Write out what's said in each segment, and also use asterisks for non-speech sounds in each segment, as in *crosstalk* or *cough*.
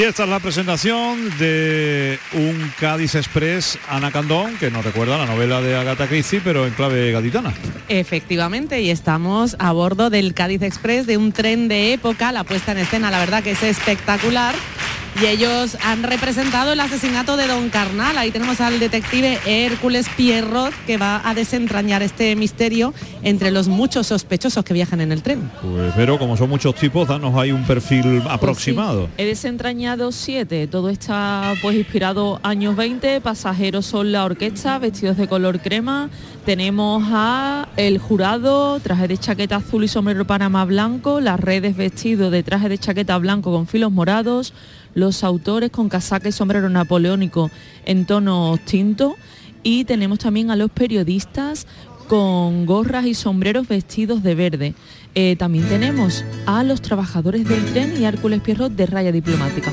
Y esta es la presentación de un Cádiz Express Ana Candón, que nos recuerda la novela de Agatha Christie, pero en clave gaditana. Efectivamente, y estamos a bordo del Cádiz Express, de un tren de época, la puesta en escena, la verdad que es espectacular y ellos han representado el asesinato de Don Carnal. Ahí tenemos al detective Hércules Pierrot que va a desentrañar este misterio entre los muchos sospechosos que viajan en el tren. Pues pero como son muchos tipos, danos ahí un perfil pues aproximado. He desentrañado siete, todo está pues inspirado años 20, pasajeros son la orquesta, vestidos de color crema, tenemos a el jurado, traje de chaqueta azul y sombrero panamá blanco, las redes vestido de traje de chaqueta blanco con filos morados, los autores con casaca y sombrero napoleónico en tono tinto. Y tenemos también a los periodistas con gorras y sombreros vestidos de verde. Eh, también tenemos a los trabajadores del tren y Hércules Pierrot de raya diplomática.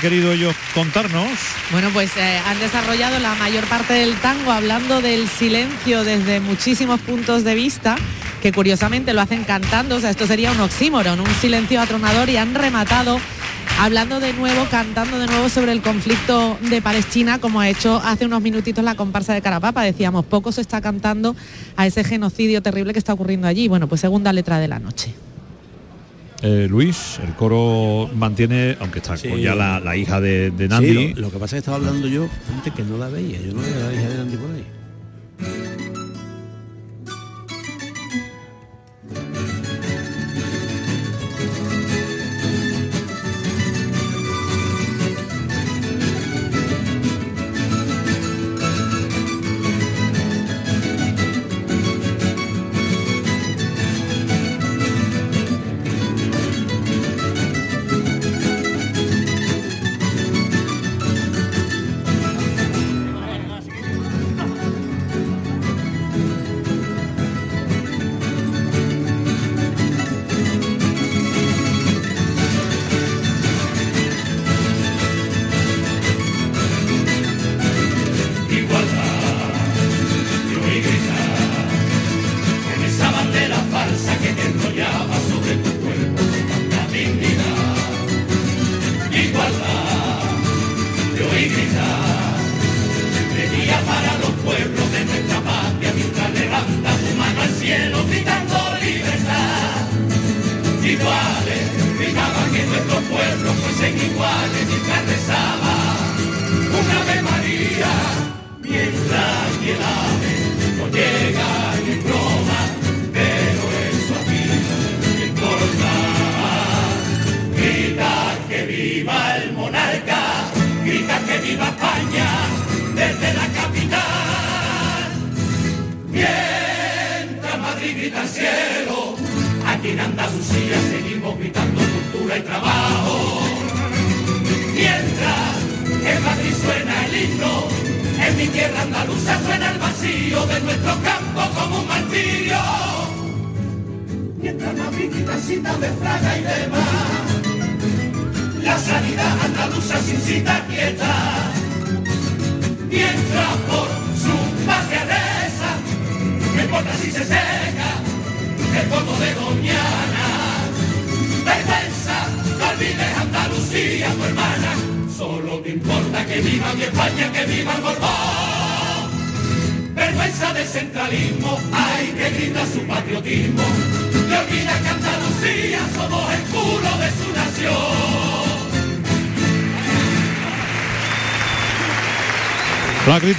Querido ellos contarnos. Bueno, pues eh, han desarrollado la mayor parte del tango hablando del silencio desde muchísimos puntos de vista, que curiosamente lo hacen cantando, o sea, esto sería un oxímoron, un silencio atronador y han rematado hablando de nuevo, cantando de nuevo sobre el conflicto de Palestina, como ha hecho hace unos minutitos la comparsa de Carapapa. Decíamos, poco se está cantando a ese genocidio terrible que está ocurriendo allí. Bueno, pues segunda letra de la noche. Eh, Luis, el coro mantiene, aunque está con ya la, hija de, de Nandi. lo, que pasa es que estaba hablando yo, gente que no la veía, yo no veía la hija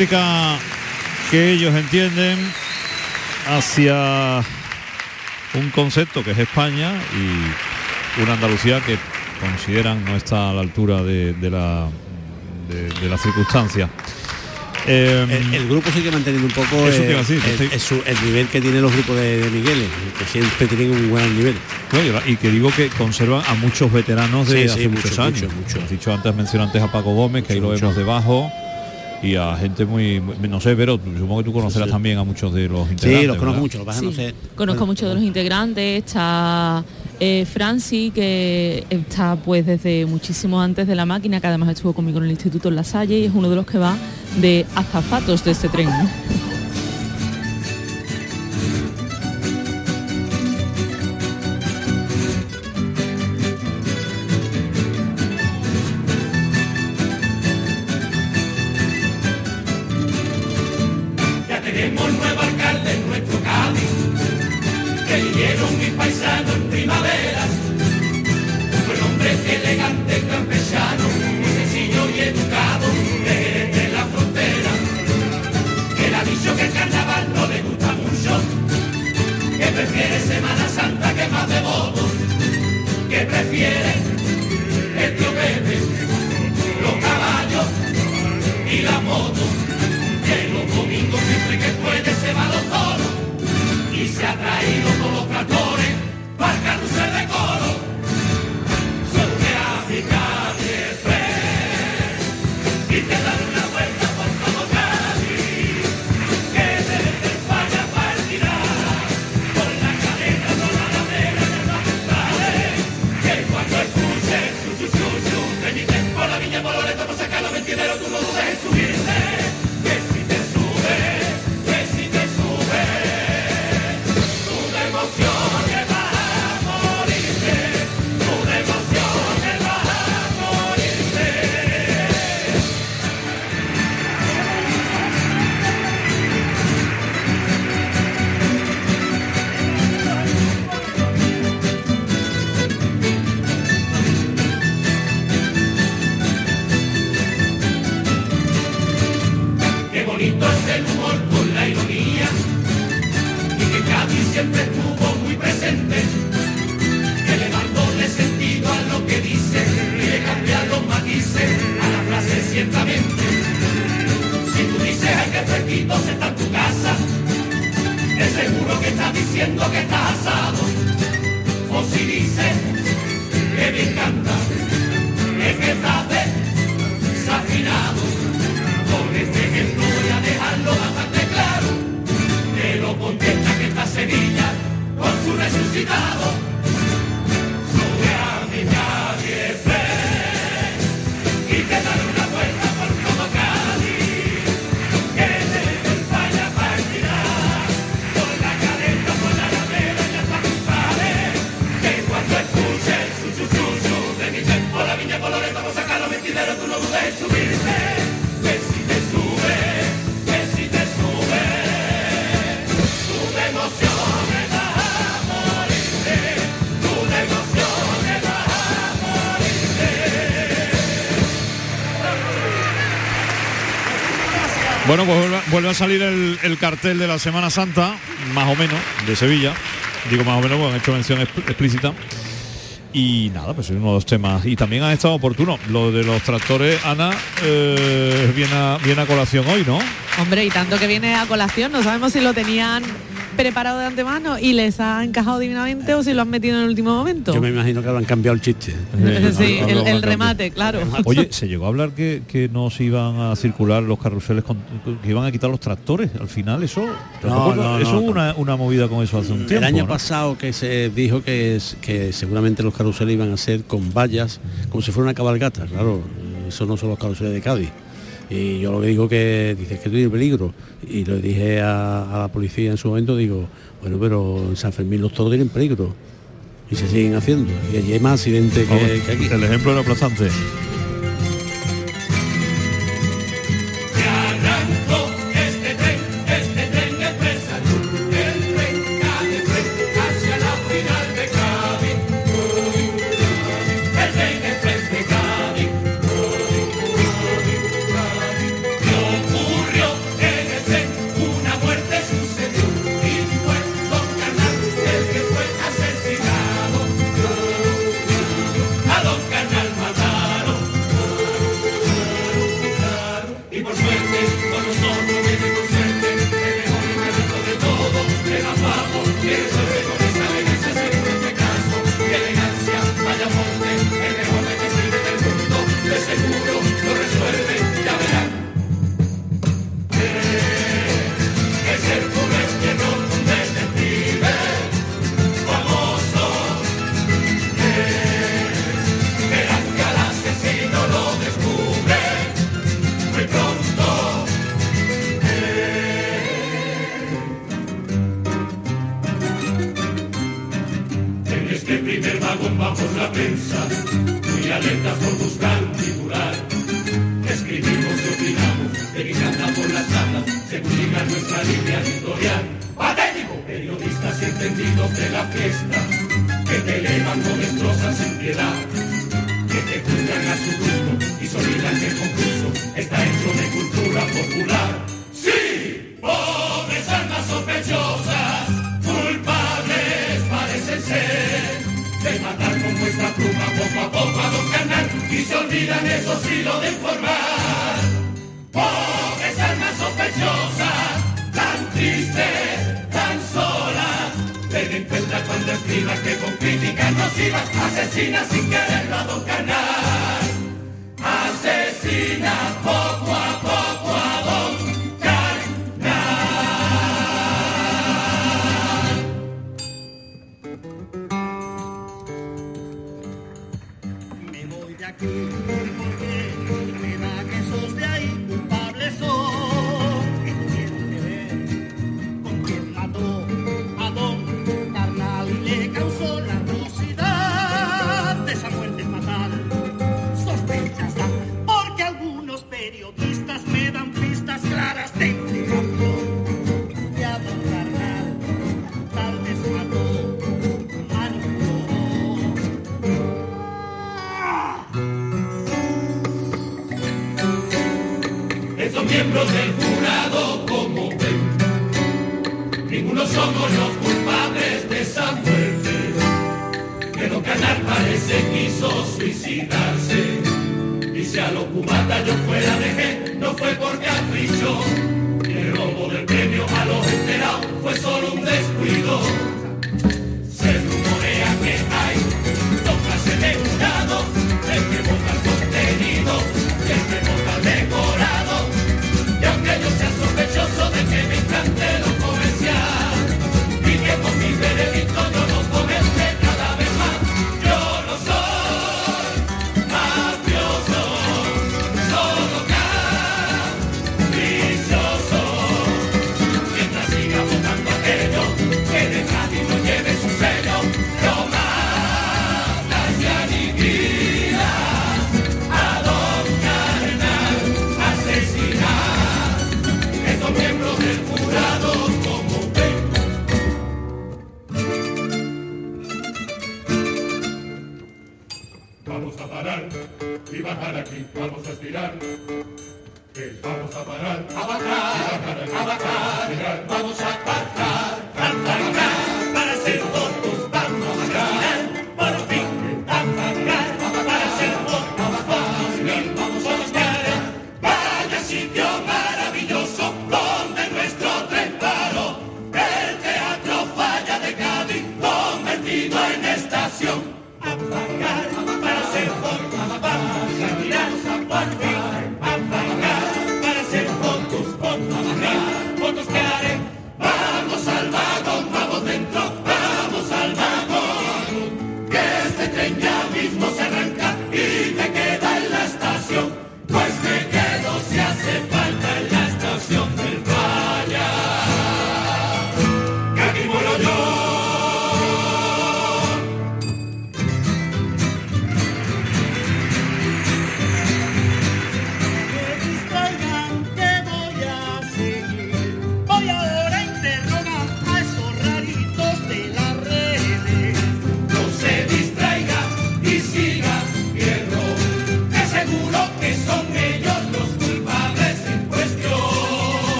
práctica que ellos entienden hacia un concepto que es España y una Andalucía que consideran no está a la altura de, la, de, las circunstancias. Em, el, grupo sigue manteniendo un poco el, nivel que tienen los grupos de, de que siempre tienen un buen nivel. Claro, y que digo que conservan a muchos veteranos de hace muchos años. Mucho, mucho. Has dicho antes, mencionantes a Paco Gómez, que ahí lo vemos debajo y a gente muy, no sé pero supongo que tú conocerás también a muchos de los integrantes sí los conozco mucho lo sí. no sé. conozco muchos de los integrantes está eh, Franci que está pues desde muchísimo antes de la máquina que además estuvo conmigo en el instituto en La Salle y es uno de los que va de azafatos de este tren Bueno, pues vuelve, a salir el, el cartel de la Semana Santa, más o menos, de Sevilla. Digo más o menos, porque han hecho mención exp- explícita. Y nada, pues es uno de los temas. Y también ha estado oportuno. Lo de los tractores, Ana, eh, viene, viene a colación hoy, ¿no? Hombre, y tanto que viene a colación, no sabemos si lo tenían preparado de antemano y les ha encajado divinamente o si lo han metido en el último momento. Yo me imagino que habrán cambiado el chiste. Sí, el, remate, claro. Oye, se llegó a hablar que, que no se iban a circular los carruseles, con- que iban a quitar los tractores. Al final eso, no, eso no. una, una movida con eso hace un tiempo. el año ¿no? pasado que se dijo que, es- que seguramente los carruseles iban a ser con vallas, como si fuera una cabalgata, claro, eso no son los carruseles de Cádiz. Y yo lo que digo que dices que tiene peligro. Y lo dije a, a la policía en su momento, digo, bueno, pero en San Fermín los toros tienen peligro. Y se siguen haciendo. Y allí hay más accidentes que aquí. El ejemplo era aplastante.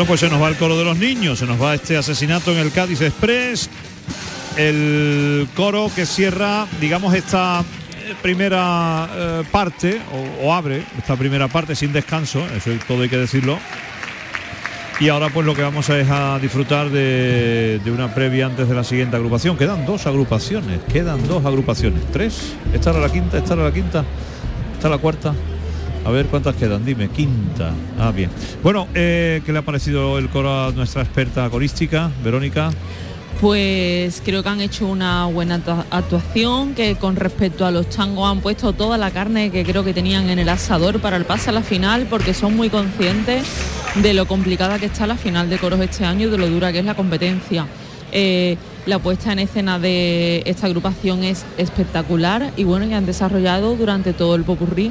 Bueno, pues se nos va el coro de los niños, se nos va este asesinato en el Cádiz Express, el coro que cierra, digamos, esta eh, primera eh, parte, o, abre esta primera parte sin descanso, eso todo hay que decirlo. Y ahora pues lo que vamos a es a disfrutar de, de una previa antes de la siguiente agrupación. Quedan dos agrupaciones, quedan dos agrupaciones. ¿Tres? ¿Esta era la quinta? ¿Esta era la quinta? ¿Esta la cuarta? A ver cuántas quedan, dime, quinta. Ah, bien. Bueno, eh, ¿qué le ha parecido el coro a nuestra experta corística, Verónica? Pues creo que han hecho una buena actua- actuación, que con respecto a los changos han puesto toda la carne que creo que tenían en el asador para el pase a la final, porque son muy conscientes de lo complicada que está la final de coros este año y de lo dura que es la competencia. Eh, la puesta en escena de esta agrupación es espectacular y bueno, y han desarrollado durante todo el popurrí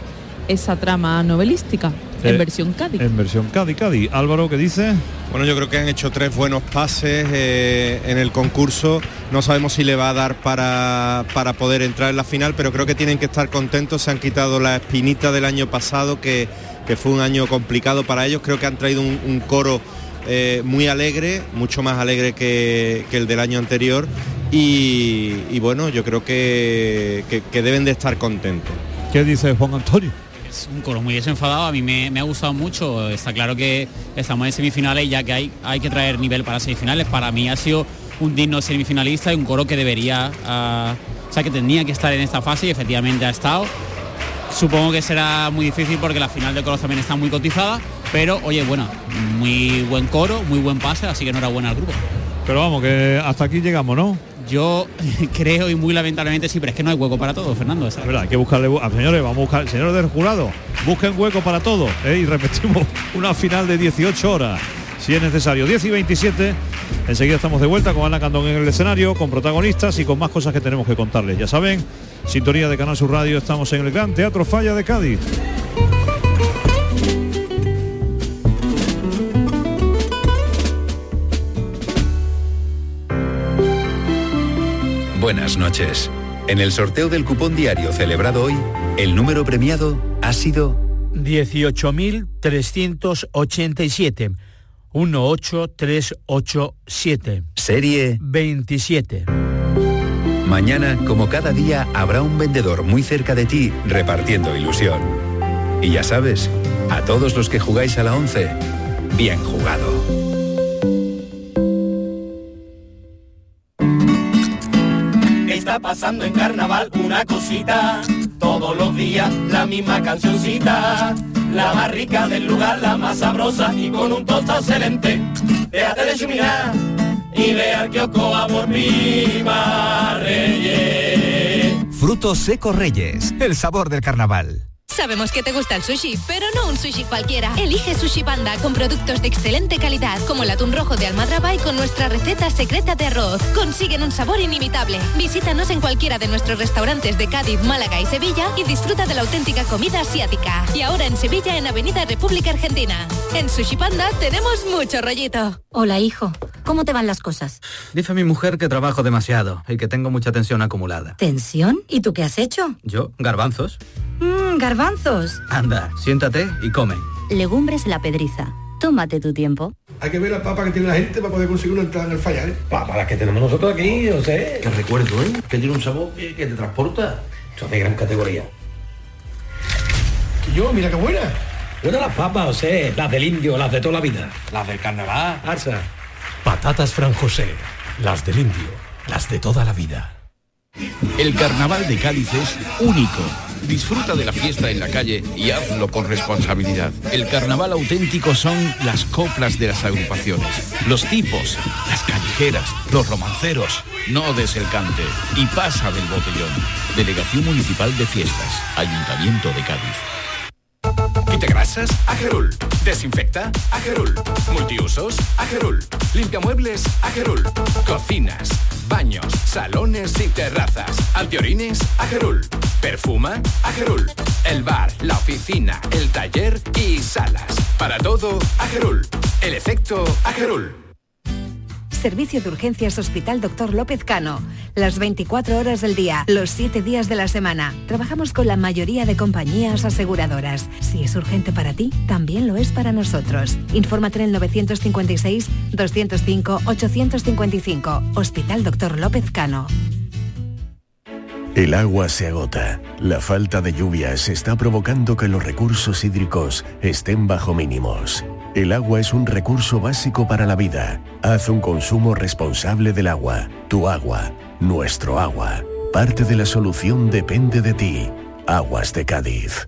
esa trama novelística en Eh, versión Cádiz. En versión Cádiz, Cádiz. Álvaro, ¿qué dice? Bueno, yo creo que han hecho tres buenos pases eh, en el concurso. No sabemos si le va a dar para, para poder entrar en la final, pero creo que tienen que estar contentos. Se han quitado la espinita del año pasado, que, que fue un año complicado para ellos. Creo que han traído un, un coro eh, muy alegre, mucho más alegre que, que el del año anterior. Y, y bueno, yo creo que, que- que deben de estar contentos. ¿Qué dice Juan Antonio? Un coro muy desenfadado, a mí me, me ha gustado mucho. Está claro que estamos en semifinales ya que hay, hay que traer nivel para semifinales. Para mí ha sido un digno semifinalista y un coro que debería, ah, o sea, que tenía que estar en esta fase y efectivamente ha estado. Supongo que será muy difícil porque la final de coros también está muy cotizada, pero oye, bueno, muy buen coro, muy buen pase, así que enhorabuena al grupo. Pero vamos, que hasta aquí llegamos, ¿no? Yo *laughs* creo y muy lamentablemente sí, pero es que no hay hueco para todo, Fernando. Es verdad, hay que buscarle... bu- ah, señores, vamos a buscar... Señores del jurado, busquen hueco para todo. ¿eh? Y repetimos *laughs* una final de 18 horas, si es necesario. 10 y 27. Enseguida estamos de vuelta con Ana Candón en el escenario, con protagonistas y con más cosas que tenemos que contarles. Ya saben, sintonía de Canal Sur Radio, estamos en el Gran Teatro Falla de Cádiz. Buenas noches. En el sorteo del cupón diario celebrado hoy, el número premiado ha sido 18.387. 18387. serie 27. Mañana, como cada día, habrá un vendedor muy cerca de ti repartiendo ilusión. Y ya sabes, a todos los que jugáis a la 11, bien jugado. Está pasando en carnaval una cosita, todos los días la misma cancioncita, la más rica del lugar, la más sabrosa y con un tostado excelente. Déjate de chuminar y ve al por mi Reyes. Frutos secos Reyes, el sabor del carnaval. Sabemos que te gusta el sushi, pero no un sushi cualquiera. Elige Sushi Panda con productos de excelente calidad, como el atún rojo de Almadraba y con nuestra receta secreta de arroz. Consiguen un sabor inimitable. Visítanos en cualquiera de nuestros restaurantes de Cádiz, Málaga y Sevilla y disfruta de la auténtica comida asiática. Y ahora en Sevilla, en Avenida República Argentina. En Sushi Panda tenemos mucho rollito. Hola, hijo. ¿Cómo te van las cosas? Dice mi mujer que trabajo demasiado y que tengo mucha tensión acumulada. ¿Tensión? ¿Y tú qué has hecho? Yo, garbanzos. Mmm, garbanzos. Anda, siéntate y come. Legumbres la pedriza. Tómate tu tiempo. Hay que ver la papa que tiene la gente para poder conseguir una entrada en el fallar. Papa las que tenemos nosotros aquí, no sé. Que recuerdo, ¿eh? Que tiene un sabor que, que te transporta. Esto es de gran categoría. Y yo, mira qué buena. Buenas las papas, José. Las del indio, las de toda la vida. Las del carnaval. Arsa. Patatas Fran José, las del indio, las de toda la vida. El carnaval de Cádiz es único. Disfruta de la fiesta en la calle y hazlo con responsabilidad. El carnaval auténtico son las coplas de las agrupaciones, los tipos, las callejeras, los romanceros. No des el cante y pasa del botellón. Delegación Municipal de Fiestas, Ayuntamiento de Cádiz. Quita grasas. Desinfecta. Multiusos, Agerul. Limpia muebles, Agerul. Cocinas, baños, salones y terrazas. Antiorines, Agerul. Perfuma, Agerul. El bar, la oficina, el taller y salas. Para todo, Agerul. El efecto, Agerul. Servicio de Urgencias Hospital Dr. López Cano. Las 24 horas del día, los 7 días de la semana. Trabajamos con la mayoría de compañías aseguradoras. Si es urgente para ti, también lo es para nosotros. Infórmate en el 956-205-855. Hospital Dr. López Cano. El agua se agota. La falta de lluvias está provocando que los recursos hídricos estén bajo mínimos. El agua es un recurso básico para la vida. Haz un consumo responsable del agua. Tu agua, nuestro agua. Parte de la solución depende de ti. Aguas de Cádiz.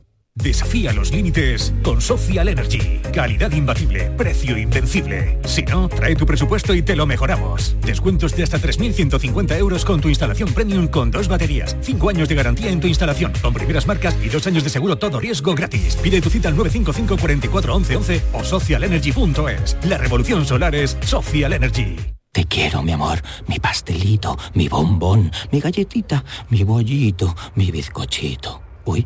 Desafía los límites con Social Energy. Calidad imbatible, precio invencible. Si no, trae tu presupuesto y te lo mejoramos. Descuentos de hasta 3.150 euros con tu instalación premium con dos baterías. Cinco años de garantía en tu instalación. Con primeras marcas y dos años de seguro todo riesgo gratis. Pide tu cita al 955 44 11 11 o socialenergy.es. La revolución solar es Social Energy. Te quiero, mi amor, mi pastelito, mi bombón, mi galletita, mi bollito, mi bizcochito. Uy.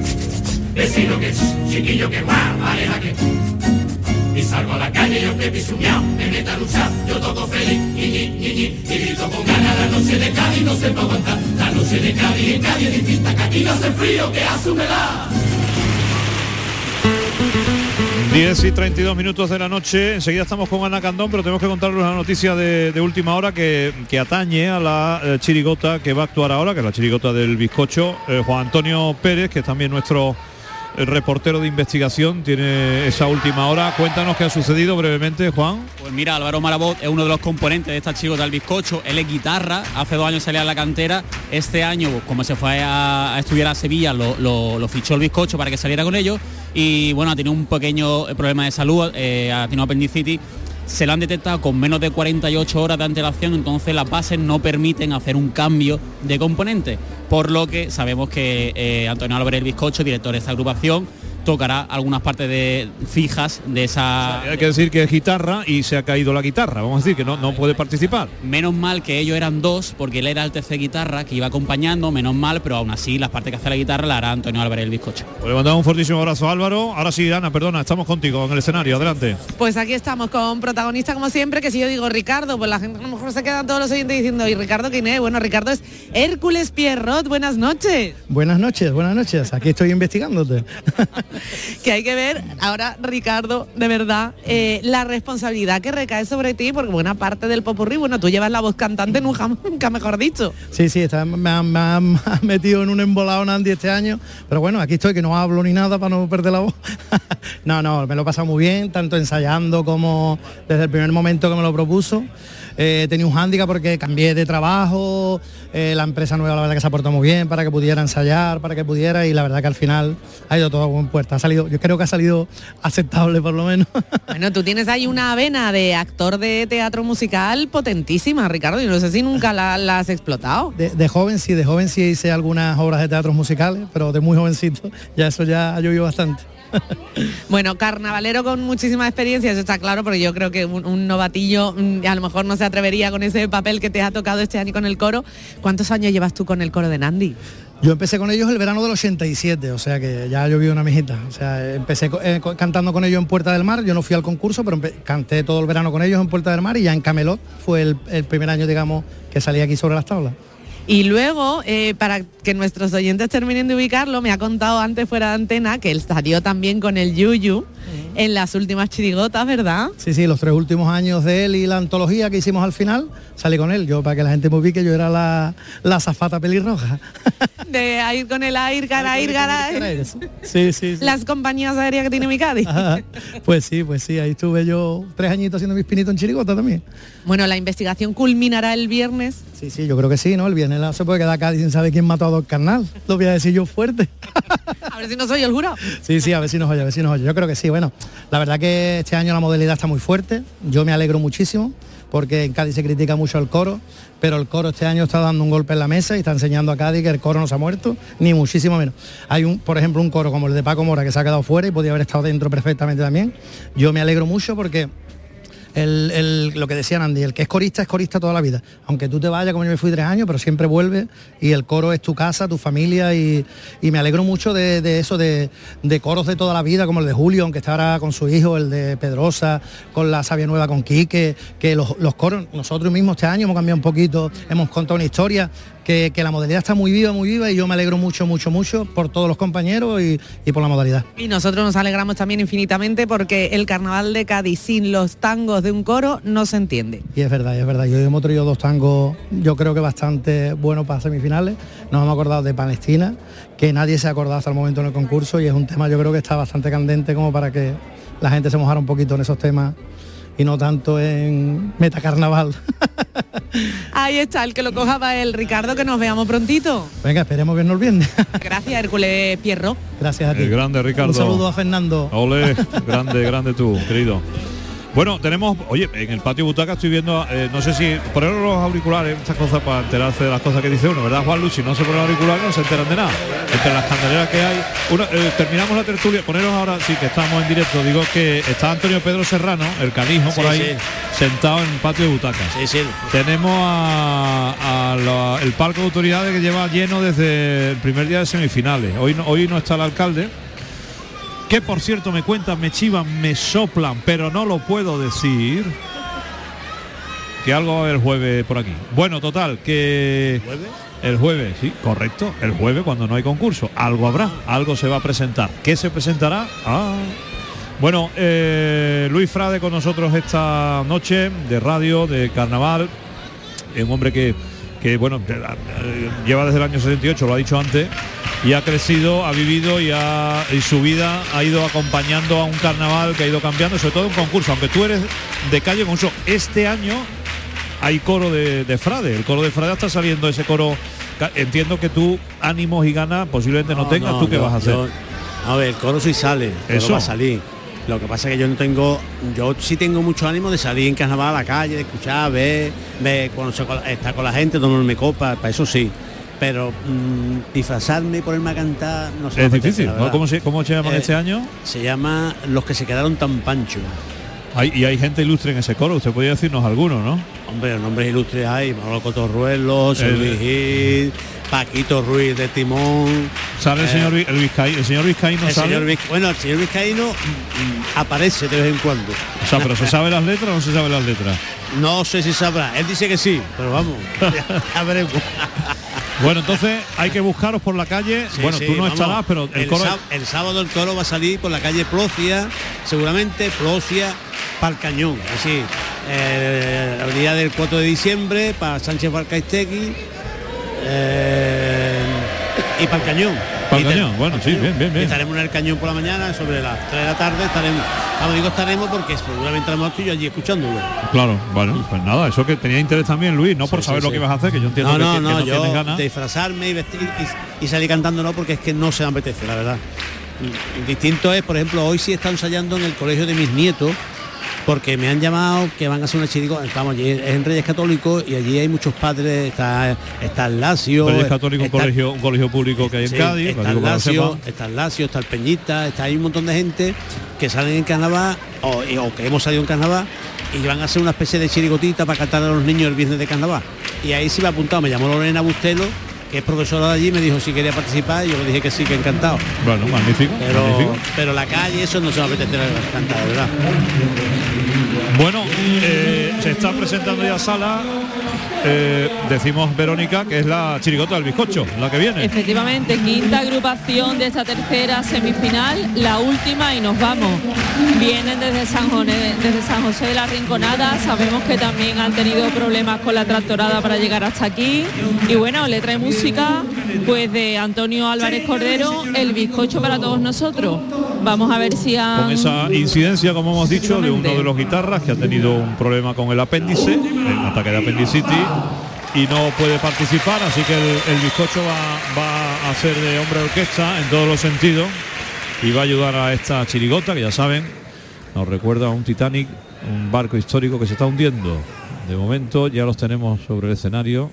Vecino que chiquillo que guau, pareja que y salgo a la calle yo que piso miau, me meto a luchar, yo todo feliz, ñi, ñi, y grito con ganas la noche de Cádiz, no se puede aguantar, la noche de Cádiz en Cádiz es distinta, que aquí no hace frío, que hace humedad. 10 y 32 minutos de la noche, enseguida estamos con Ana Candón, pero tenemos que contarles una noticia de, de última hora que, que, atañe a la eh, chirigota que va a actuar ahora, que es la chirigota del bizcocho, eh, Juan Antonio Pérez, que es también nuestro el reportero de investigación tiene esa última hora. Cuéntanos qué ha sucedido brevemente, Juan. Pues mira, Álvaro Marabot es uno de los componentes de esta chico del bizcocho. Él es guitarra, hace dos años salía a la cantera. Este año, como se fue a, estudiar a Sevilla, lo, fichó el bizcocho para que saliera con ellos. Y bueno, ha tenido un pequeño problema de salud, eh, ha tenido apendicitis se lo han detectado con menos de 48 horas de antelación, entonces las bases no permiten hacer un cambio de componente, por lo que sabemos que eh, Antonio Álvarez Bizcocho, director de esta agrupación, tocará algunas partes de fijas de esa... O sea, hay que decir que es guitarra y se ha caído la guitarra, vamos a decir que no, no puede participar. Menos mal que ellos eran dos, porque él era el tercer guitarra que iba acompañando, menos mal, pero aún así las partes que hace la guitarra la hará Antonio Álvarez el Bizcocho. Pues le mandamos un fortísimo abrazo a Álvaro. Ahora sí, Ana, perdona, estamos contigo en el escenario, adelante. Pues aquí estamos con protagonista como siempre, que si yo digo Ricardo, pues la gente a lo mejor se quedan todos los oyentes diciendo, ¿y Ricardo quién es? Bueno, Ricardo es Hércules Pierrot, buenas noches. Buenas noches, buenas noches, aquí estoy investigándote. *laughs* *laughs* que hay que ver ahora, Ricardo, de verdad, eh, la responsabilidad que recae sobre ti, porque buena parte del popurrí, bueno, tú llevas la voz cantante *laughs* nunca, mejor dicho. Sí, sí, está, me, han, me, han, metido en un embolado Nandy este año, pero bueno, aquí estoy, que no hablo ni nada para no perder la voz. *laughs* no, no, me lo he pasado muy bien, tanto ensayando como desde el primer momento que me lo propuso. Eh, tenía un hándicap porque cambié de trabajo, eh, la empresa nueva la verdad que se ha portado muy bien para que pudiera ensayar, para que pudiera y la verdad que al final ha ido todo a buen puerta. Ha salido, yo creo que ha salido aceptable por lo menos. *laughs* Bueno, tú tienes ahí una vena de actor de teatro musical potentísima, Ricardo, y no sé si nunca la, la has explotado. De, de, joven sí, de joven sí hice algunas obras de teatro musicales, pero de muy jovencito ya eso ya ha llovido bastante. *laughs* Bueno, carnavalero con muchísima experiencia, eso está claro, porque yo creo que un, novatillo mm, a lo mejor no se atrevería con ese papel que te ha tocado este año con el coro. ¿Cuántos años llevas tú con el coro de Nandi? Yo empecé con ellos el verano del 87, o sea que ya yo vi una mijita. O sea, empecé eh, cantando con ellos en Puerta del Mar, yo no fui al concurso, pero canté todo el verano con ellos en Puerta del Mar y ya en Camelot fue el, el primer año, digamos, que salí aquí sobre las tablas. Y luego, eh, para que nuestros oyentes terminen de ubicarlo, me ha contado antes fuera de antena que él salió también con el Yuyu en las últimas chirigotas, ¿verdad? Sí, sí, los tres últimos años de él y la antología que hicimos al final, salí con él. Yo, para que la gente me ubique, yo era la, la zafata pelirroja. *laughs* De ir con el air, cara, ir, cara. Sí, sí, sí. Las compañías aéreas que tiene mi Cádiz. Ajá. Pues sí, pues sí, ahí estuve yo tres añitos haciendo mis pinitos en chirigota también. Bueno, la investigación culminará el viernes. Sí, sí, yo creo que sí, ¿no? El viernes se puede quedar Cádiz sin saber quién mató a Don Carnal. Lo voy a decir yo fuerte. A ver si no soy el jurado. Sí, sí, a ver si nos oye, a ver si nos oye. Yo creo que sí. Bueno, la verdad que este año la modalidad está muy fuerte. Yo me alegro muchísimo porque en Cádiz se critica mucho el coro, pero el coro este año está dando un golpe en la mesa y está enseñando a Cádiz que el coro no se ha muerto, ni muchísimo menos. Hay un, por ejemplo, un coro como el de Paco Mora que se ha quedado fuera y podía haber estado dentro perfectamente también. Yo me alegro mucho porque el, el- lo que decía Andy, el que es corista es corista toda la vida. Aunque tú te vayas, como yo me fui tres años, pero siempre vuelve y el coro es tu casa, tu familia y, y me alegro mucho de, de eso, de, de coros de toda la vida, como el de Julio, aunque está ahora con su hijo, el de Pedrosa, con la Sabia Nueva con Quique, que los, los coros, nosotros mismos este año hemos cambiado un poquito, hemos contado una historia, que, que la modalidad está muy viva, muy viva y yo me alegro mucho, mucho, mucho por todos los compañeros y, y por la modalidad. Y nosotros nos alegramos también infinitamente porque el carnaval de Cádiz sin los tangos de un coro no se entiende. Y es verdad, y es verdad. Yo hemos traído dos tangos, yo creo que bastante buenos para semifinales. Nos hemos acordado de Palestina, que nadie se ha acordado hasta el momento en el concurso y es un tema yo creo que está bastante candente como para que la gente se mojara un poquito en esos temas y no tanto en metacarnaval. *laughs* Ahí está, el que lo coja va el Ricardo, que nos veamos prontito. Venga, esperemos que no el viernes. *laughs* Gracias, Hércules Pierro. Gracias a ti. El grande Ricardo. Un saludo a Fernando. Ole, *laughs* grande, grande tú, querido. Bueno, tenemos, oye, en el patio butaca estoy viendo, eh, no sé si poner los auriculares, estas cosas para enterarse de las cosas que dice uno, ¿verdad, Juan Luis? Si no se ponen auriculares no se enteran de nada. Entre las candeleras que hay. Uno, eh, terminamos la tertulia, poneros ahora, sí que estamos en directo, digo que está Antonio Pedro Serrano, el canijo por Sí, ahí, sí. sentado en el patio de butaca. Sí, sí. Tenemos a, a la- el palco de autoridades que lleva lleno desde el primer día de semifinales. Hoy no, hoy no está el alcalde, que por cierto me cuentan, me chivan, me soplan, pero no lo puedo decir. Que algo va a haber jueves por aquí. Bueno, total, que... El jueves, sí, correcto. El jueves cuando no hay concurso. Algo habrá, algo se va a presentar. ¿Qué se presentará? Ah. Bueno, eh, Luis Frade con nosotros esta noche de radio, de carnaval. Es un hombre que, que bueno, eh, lleva desde el año 78, lo ha dicho antes, y ha crecido, ha vivido y, ha, y su vida ha ido acompañando a un carnaval que ha ido cambiando, sobre todo un concurso. Aunque tú eres de calle concurso, este año hay coro de, de Frade. El coro de Frade está saliendo ese coro. Entiendo que tú ánimos y ganas posiblemente no, tengas. ¿Tú qué yo- vas a hacer? yo- a ver, el coro sí sale, Eso. va a salir. Lo que pasa es que yo no tengo, yo sí tengo mucho ánimo de salir en carnaval a la calle, de escuchar, ver, ver cuando se con- está con la gente, tomarme copa, para eso sí. Pero mm, disfrazarme y ponerme a cantar no sé. es difícil. ¿no? ¿Cómo, se, ¿Cómo se llaman Eh, este año? Se llama Los que se quedaron tan panchos. Hay, y hay gente ilustre en ese coro. Usted podría decirnos algunos, ¿no? Hombre, nombres ilustres hay, Manolo Cotorruelo, Luis Gil, Paquito Ruiz de Timón. Sale el eh, señor el Vizcaíno. El señor Vizcaíno el sale. señor bueno, el señor Vizcaíno mm, aparece de vez en cuando. O sea, pero ¿se sabe las letras o no se sabe las letras? No sé si sabrá. Él dice que sí, pero vamos. *laughs* ya veremos. Bueno, entonces hay que buscaros por la calle. Sí, bueno, sí, tú no vamos. estarás, pero el, coro... el sábado el coro va a salir por la calle Procia, seguramente Procia para el Cañón, así. eh, la avenida del 4 de diciembre para Sánchez Barcaistegui eh, y para el Cañón. Y te- Cañón, bueno, sí, bien, bien, bien. estaremos en el Cañón por la mañana, sobre las 3 de la tarde estaremos. Vamos, digo estaremos porque seguramente estaremos tú y yo allí escuchándolo. Claro, bueno, pues nada, eso que tenía interés también, Luis, no por saber sí, lo que ibas a hacer, que yo entiendo no, que, no, que- que no, no tienes yo ganas. disfrazarme y vestir y, y salir cantando no, porque es que no se me apetece, la verdad. Distinto es, por ejemplo, hoy sí está ensayando en el colegio de mis nietos porque me han llamado que van a hacer una chirigota, estamos allí en Reyes Católicos y allí hay muchos padres, está, está el Lacio. Reyes Católico, un colegio, un colegio público que hay en Sí, Cádiz. está el Lacio, está el Lacio, está el Peñita, está ahí un montón de gente que salen en carnaval o, que hemos salido en carnaval y van a hacer una especie de chirigotita para cantar a los niños el viernes de carnaval. Y ahí sí me ha apuntado, me llamó Lorena Bustelo, que es profesora de allí, me dijo si quería participar y yo le dije que sí, que encantado. Bueno, magnífico, Pero, magnífico. pero la calle, eso no se me apetece cantar, de verdad. Bueno, eh, se está presentando ya sala. Eh, decimos Verónica que es la chirigota del bizcocho, la que viene. Efectivamente, quinta agrupación de esta tercera semifinal, la última y nos vamos. Vienen desde San, José, desde San José de la Rinconada, sabemos que también han tenido problemas con la tractorada para llegar hasta aquí. Y bueno, letra y música pues de Antonio Álvarez Cordero, el bizcocho para todos nosotros. Vamos a ver si han... Con esa incidencia, como hemos dicho, de uno de los guitarras que ha tenido un problema con el apéndice, el ataque de apendicitis, y no puede participar, así que el, bizcocho va, va a ser de hombre orquesta en todos los sentidos y va a ayudar a esta chirigota, que ya saben, nos recuerda a un Titanic, un barco histórico que se está hundiendo. De momento ya los tenemos sobre el escenario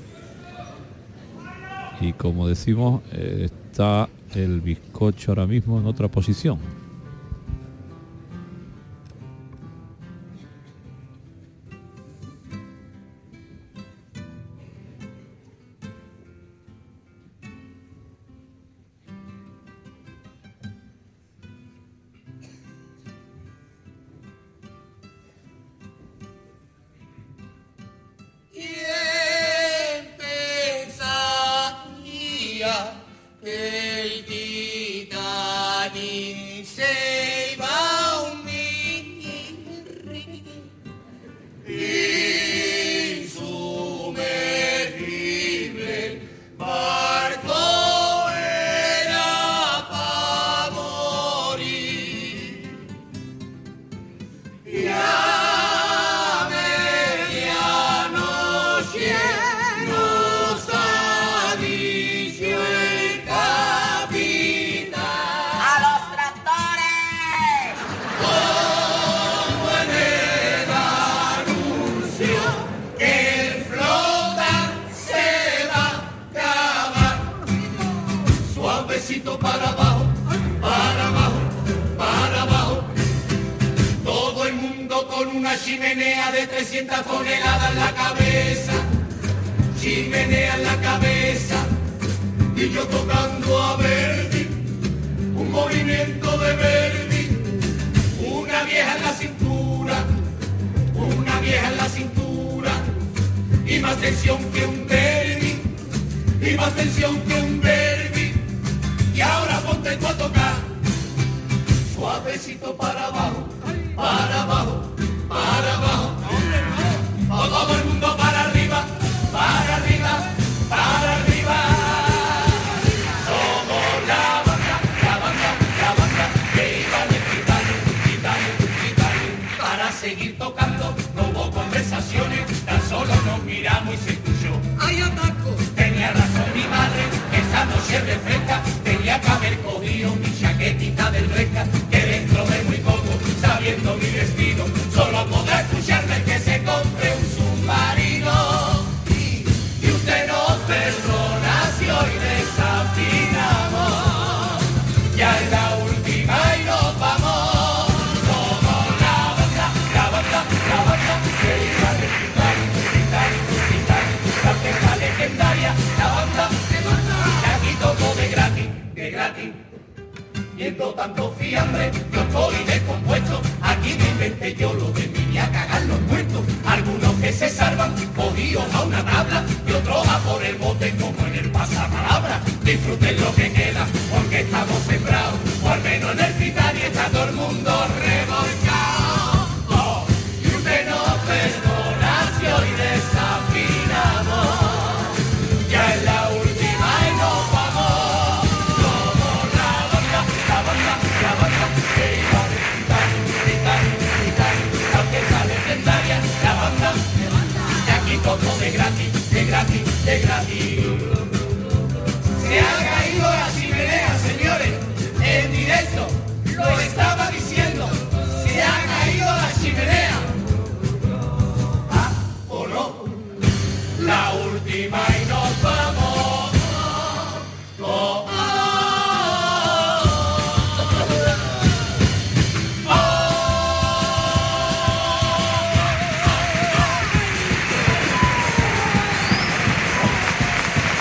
y como decimos, eh, está el bizcocho ahora mismo en otra posición.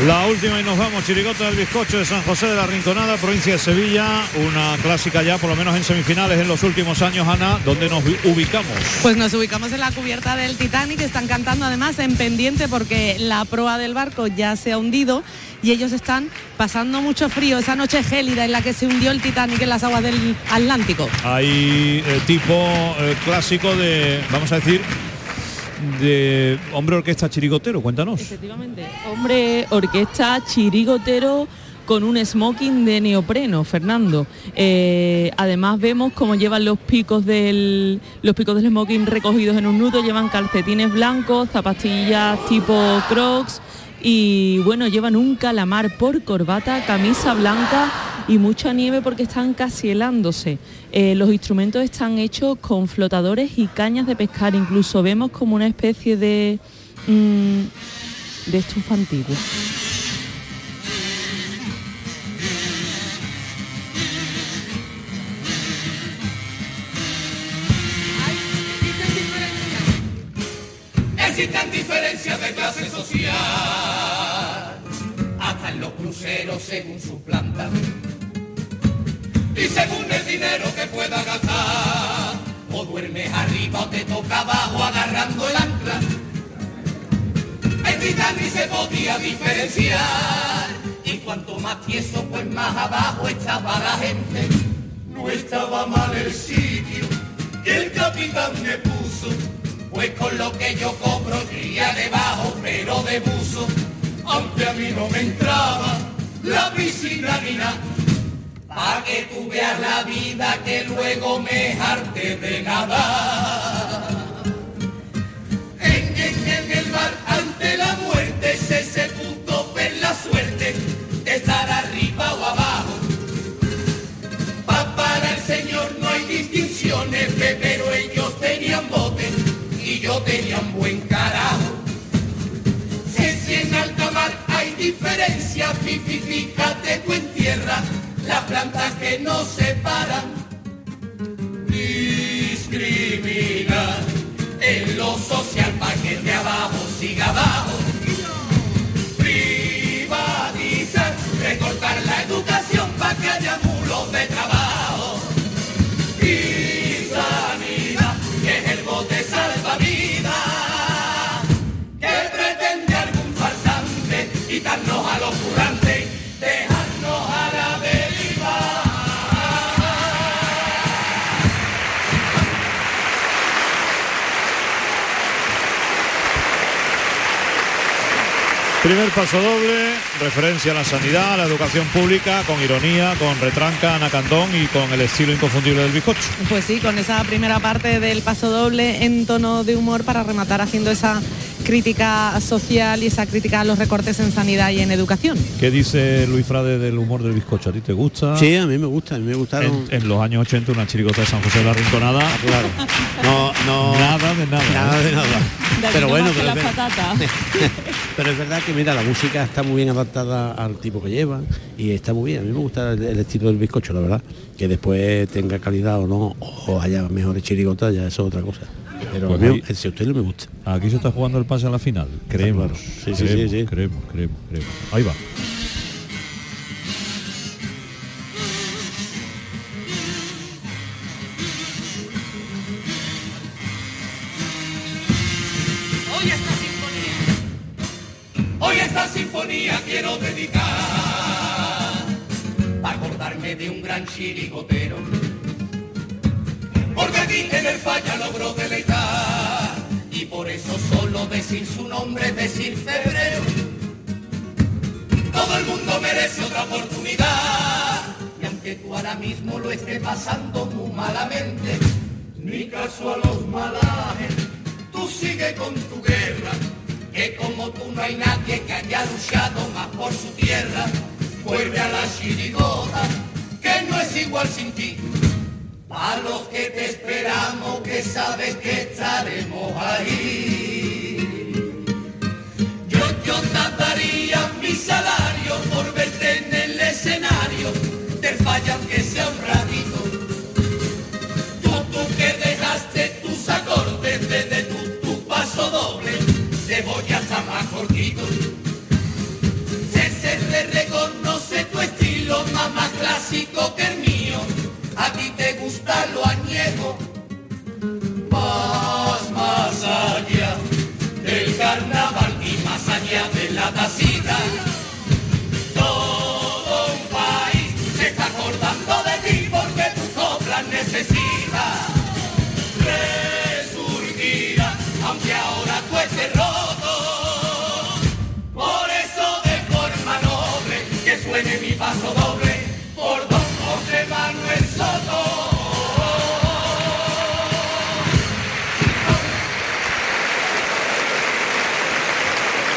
La última y nos vamos, Chirigota del Bizcocho de San José de la Rinconada, provincia de Sevilla, una clásica ya por lo menos en semifinales en los últimos años, Ana, donde nos ubicamos. Pues nos ubicamos en la cubierta del Titanic, están cantando además en pendiente porque la proa del barco ya se ha hundido y ellos están pasando mucho frío, esa noche gélida en la que se hundió el Titanic en las aguas del Atlántico. Hay eh, tipo eh, clásico de, vamos a decir, de hombre orquesta chirigotero, cuéntanos. Efectivamente, hombre orquesta chirigotero con un smoking de neopreno, Fernando. Eh, además vemos cómo llevan los picos del los picos del smoking recogidos en un nudo, llevan calcetines blancos, zapatillas tipo Crocs y bueno, llevan un calamar por corbata, camisa blanca y mucha nieve porque están casi helándose. Eh, los instrumentos están hechos con flotadores y cañas de pescar, incluso vemos como una especie de, mm, de estufa antigua. Existen diferencias de clase social, hasta en los cruceros según su planta y según el dinero que pueda gastar. O duermes arriba o te toca abajo agarrando el ancla. En Titanic se podía diferenciar y cuanto más tieso pues más abajo estaba la gente. No estaba mal el sitio que el capitán me puso, pues con lo que yo cobro iría debajo pero de buzo, aunque a mí no me entraba la piscina ni nada Pa' que tú veas la vida que luego me jarte de nada. En, el mar ante la muerte es ese punto ver la suerte de estar arriba o abajo. Pa' para el Señor no hay distinciones, pe- yo tenía un buen carajo. Si, en alta mar hay diferencia, fi, fi, fíjate tú en tierra, las plantas que nos separan. Discriminar en lo social para que de abajo siga abajo. Privatizar, recortar la educación para que haya muros de trabajo. Primer paso doble, referencia a la sanidad, a la educación pública, con ironía, con retranca, Ana Candón y con el estilo inconfundible del bizcocho. Pues sí, con esa primera parte del paso doble en tono de humor para rematar haciendo esa crítica social y esa crítica a los recortes en sanidad y en educación. ¿Qué dice Luis Frade del humor del bizcocho? ¿A ti te gusta? Sí, a mí me gusta, a mí me gustaron. En, en los años 80 una chirigota de San José de la Rinconada. claro. No, no. Nada de nada. Nada de nada. De Pero no bueno, pero, patatas. *laughs* pero es verdad que mira, la música está muy bien adaptada al tipo que lleva y está muy bien. A mí me gusta el, el estilo del bizcocho, la verdad. Que después tenga calidad o no, o haya mejores chirigotas, ya eso es otra cosa. Pero Pues a mí, si a usted no me gusta. Aquí se está jugando el pase a la final. Creemos. claro. Sí, sí, creemos, sí, sí. creemos, creemos, creemos. Ahí va. Chirigotero, porque aquí en el falla logró deleitar. Y por eso solo decir su nombre es decir febrero. Todo el mundo merece otra oportunidad. Y aunque tú ahora mismo lo estés pasando muy malamente, ni caso a los malajes tú sigue con tu guerra, que como tú no hay nadie que haya luchado más por su tierra, vuelve a la chirigota, que no es igual sin ti. A los que te esperamos, que sabes que estaremos ahí. Yo, yo daría mi salario por verte en el escenario, te fallan que sea un ratito. Tú, tú que dejaste tus acordes desde tu, tu paso doble, te voy hasta más cortito. Más clásico que el mío. A ti te gusta lo añejo. Más, más allá del carnaval y más allá de la tacita.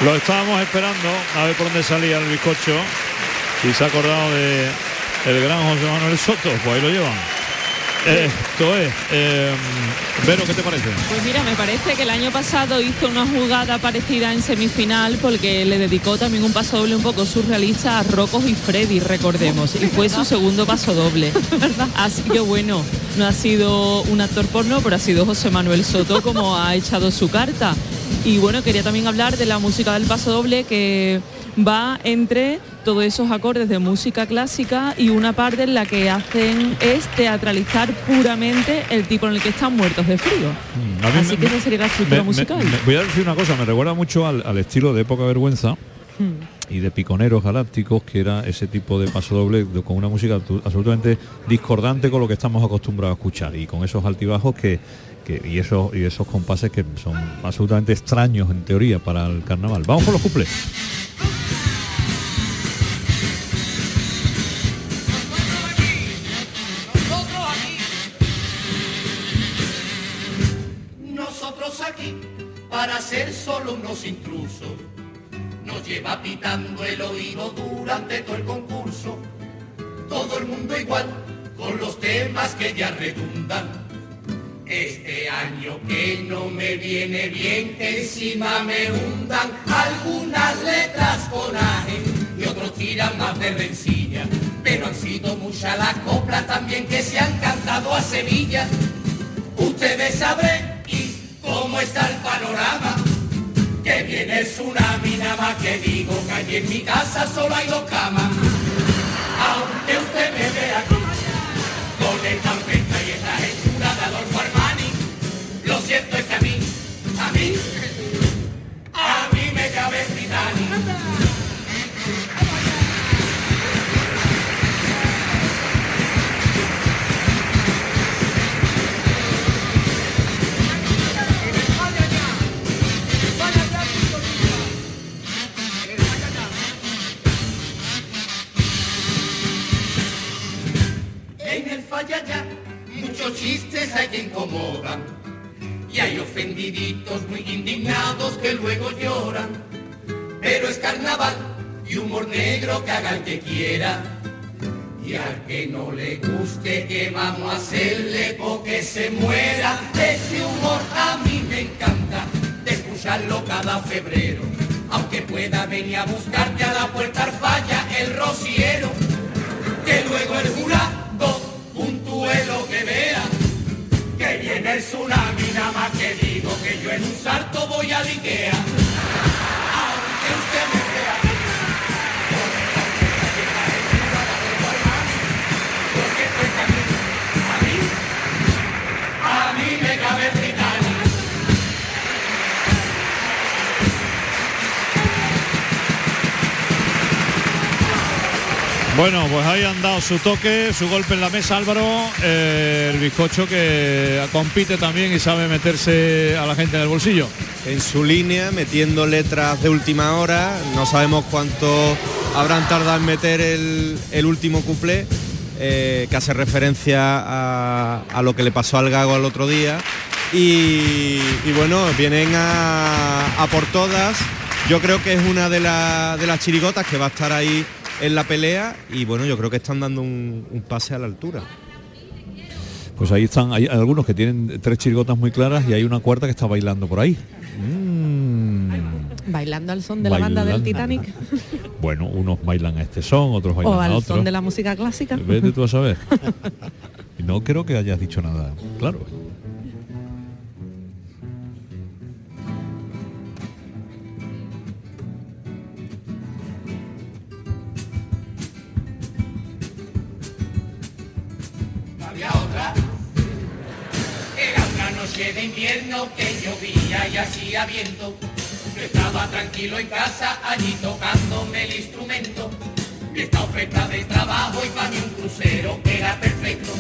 Lo estábamos esperando a ver por dónde salía el bizcocho. Si se ha acordado de el gran José Manuel Soto, pues ahí lo llevan. Esto es. Eh, Vero, ¿qué te parece? Pues mira, me parece que el año pasado hizo una jugada parecida en semifinal porque le dedicó también un paso doble un poco surrealista a Rocos y Freddy, recordemos, y fue su segundo paso doble. *laughs* Así que bueno, no ha sido un actor porno, pero ha sido José Manuel Soto como ha echado su carta. Y bueno, quería también hablar de la música del paso doble que va entre todos esos acordes de música clásica y una parte en la que hacen es teatralizar puramente el tipo en el que están muertos de frío. Mí Así me- que esa sería la estructura me- musical. me- voy a decir una cosa, me recuerda mucho al, al estilo de época vergüenza Hmm. y de piconeros galácticos, que era ese tipo de paso doble con una música absolutamente discordante con lo que estamos acostumbrados a escuchar y con esos altibajos que, que- y esos y esos compases que son absolutamente extraños en teoría para el carnaval. Vamos con los cuplés. Unos intrusos, nos lleva pitando el oído durante todo el concurso. Todo el mundo igual, con los temas que ya redundan. Este año que no me viene bien, encima me hundan algunas letras coraje y otros tiran más de rencilla. Pero han sido muchas las coplas también que se han cantado a Sevilla. Ustedes sabrán y cómo está el panorama. Viene el tsunami, nada más que digo que allí en mi casa solo hay dos camas. Aunque usted me vea muchos chistes hay que incomodan y hay ofendiditos muy indignados que luego lloran. Pero es carnaval y humor negro que haga el que quiera. Y al que no le guste, que vamos a hacerle porque se muera? Ese humor a mí me encanta, de escucharlo cada febrero. Aunque pueda venir a buscarte a la puerta al falla el rociero que luego el jurado puntúe lo que vea. Que viene el tsunami, nada más que digo que yo en un salto voy a Ikea. Aunque usted me vea. porque esto es a mí, a mí, a mí me cabe Bueno, pues ahí han dado su toque, su golpe en la mesa Álvaro, eh, el bizcocho que compite también y sabe meterse a la gente en el bolsillo. en su línea, metiendo letras de última hora. No sabemos cuánto habrán tardado en meter el, último cuplé, eh, que hace referencia a, lo que le pasó al gago el otro día. Y, bueno, vienen a, a por todas. Yo creo que es una de, la- de las chirigotas que va a estar ahí en la pelea y bueno, yo creo que están dando un, un pase a la altura. Pues ahí están, hay algunos que tienen tres chirigotas muy claras y hay una cuarta que está bailando por ahí. Mm, Bailando al son de la banda del. Titanic *laughs* bueno, unos bailan a este son, otros bailan o a otro. son de la música clásica. Vete tú a saber. Y *laughs* no creo que hayas dicho nada. Claro. Noche de invierno que llovía y hacía viento. Yo estaba tranquilo en casa, allí tocándome el instrumento. Y esta oferta de trabajo y para mí un crucero era perfecto.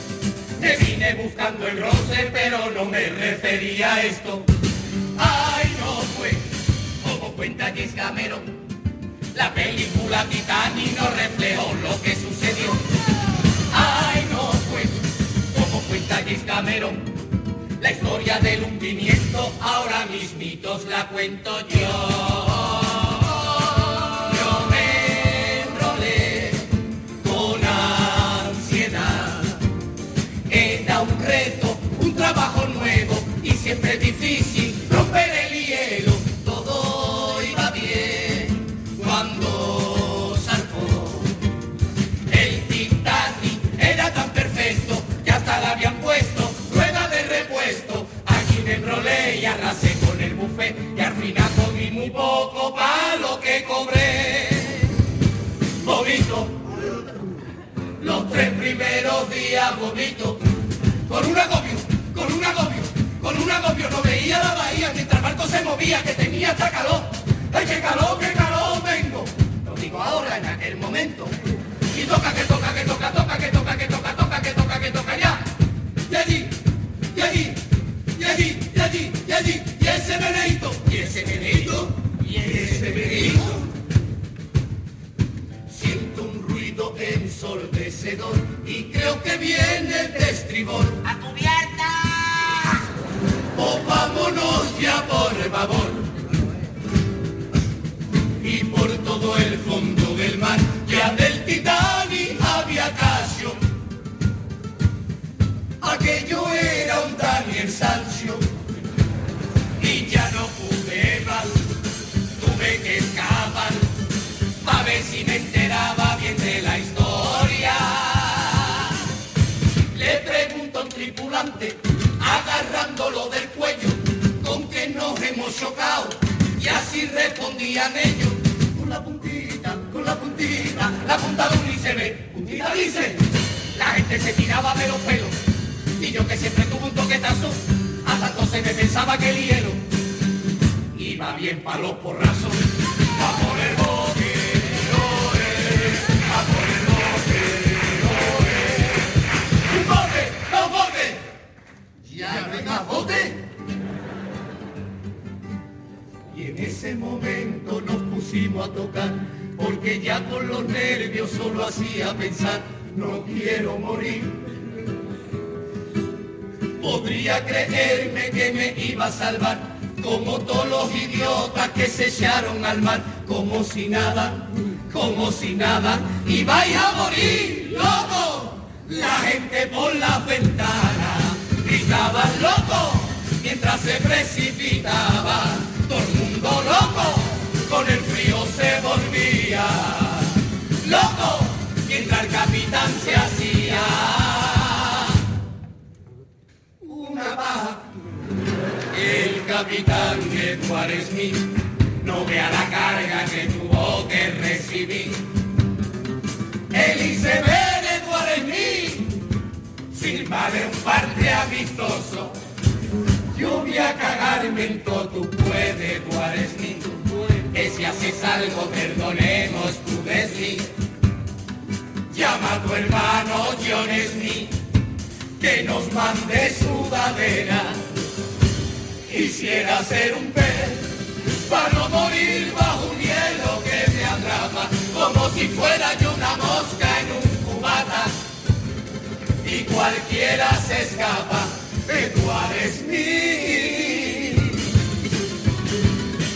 Me vine buscando el roce, pero no me refería a esto. Ay, no fue, como cuenta James Cameron. La película Titanic no reflejó lo que sucedió. Ay, no fue, como cuenta James Cameron. La historia del hundimiento ahora mismitos la cuento yo. Yo Enrolé y arrasé con el buffet y al final comí muy poco para lo que cobré. Vomito, los tres primeros días vomito, con un agobio, con un agobio, con un agobio. No veía la bahía mientras el barco se movía, que tenía hasta calor. ¡Ay, qué calor, qué calor vengo! Lo digo ahora en aquel momento. Y toca, que toca, que toca, toca, que toca, que toca, toca, que toca, que toca ya. Y allí, y allí, y ese meneito, y ese meneito, y ese meneito. Siento un ruido ensordecedor y creo que viene el estribor. ¡A cubierta! ¡O vámonos ya por favor! Y por todo el fondo del mar, ya del Titanic había Casio. Aquello era un Daniel Sancho. A ver si me enteraba bien de la historia. Le pregunto un tripulante, agarrándolo del cuello, con que nos hemos chocado. Y así respondían ellos, con la puntita, con la puntita, la punta de un iceberg, puntita dice. La gente se tiraba de los pelos, y yo que siempre tuve un toquetazo, hasta entonces me pensaba que el hielo iba bien para los porrazos. A por el salvar, como todos los idiotas que se echaron al mar, como si nada, como si nada, y a morir, loco. La gente por las ventanas gritaba loco, mientras se precipitaba, todo el mundo loco, con el frío se volvía loco, mientras el capitán se hacía una paja. El capitán Edward Smith no vea la carga que tuvo que recibir. El iceberg Edward Smith firmarle un parte amistoso. Yo voy a cagarme en todo tu puede, Edward Smith. Que si haces algo, perdonemos tu desliz. Llama a tu hermano John Smith que nos mande sudadera. Quisiera ser un pez para no morir bajo un hielo que me atrapa, como si fuera yo una mosca en un cubata. Y cualquiera se escapa, Eduard Smith.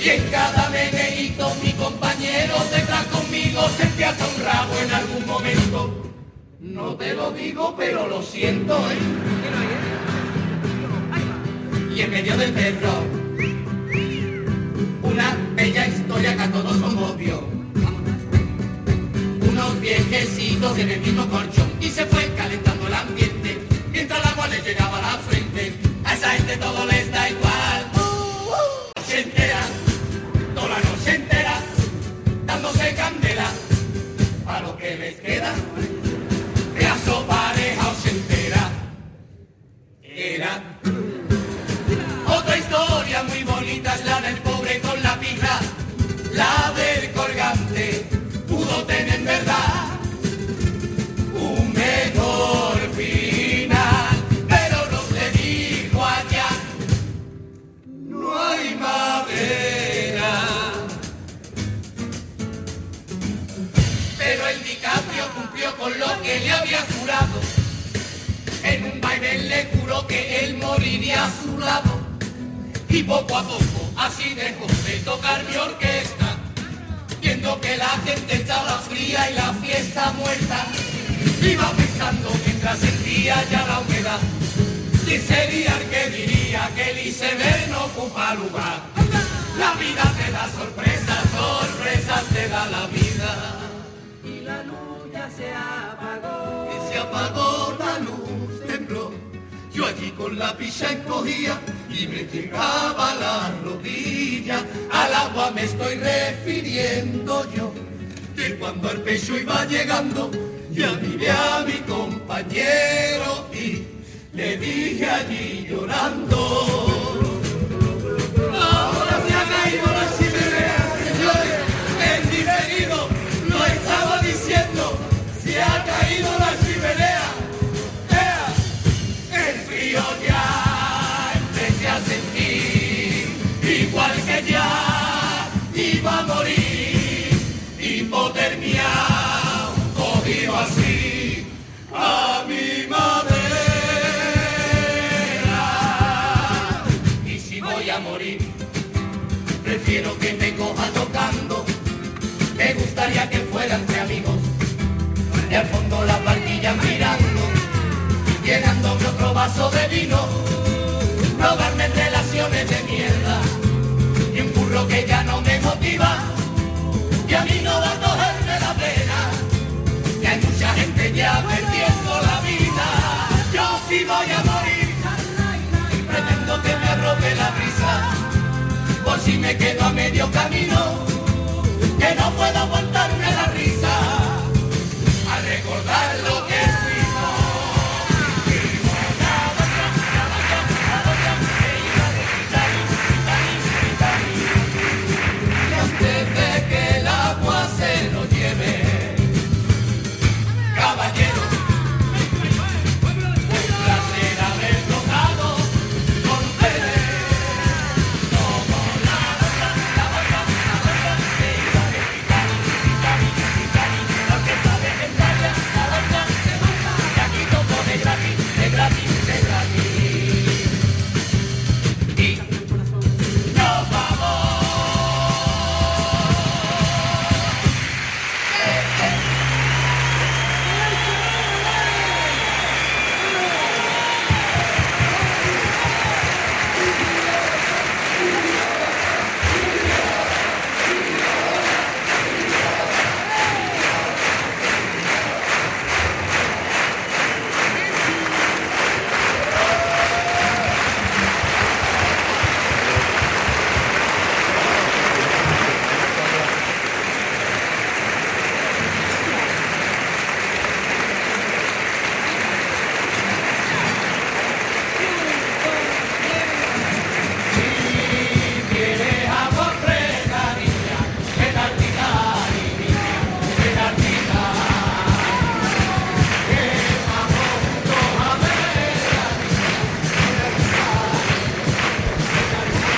Y en cada meneíto mi compañero detrás conmigo se te ata un rabo en algún momento. No te lo digo, pero lo siento, ¿eh? Y en medio del terror, una bella historia que a todos conmovió. Unos viejecitos en el mismo colchón y se fue calentando el ambiente mientras el agua le llegaba a la frente. A esa gente todo les da igual.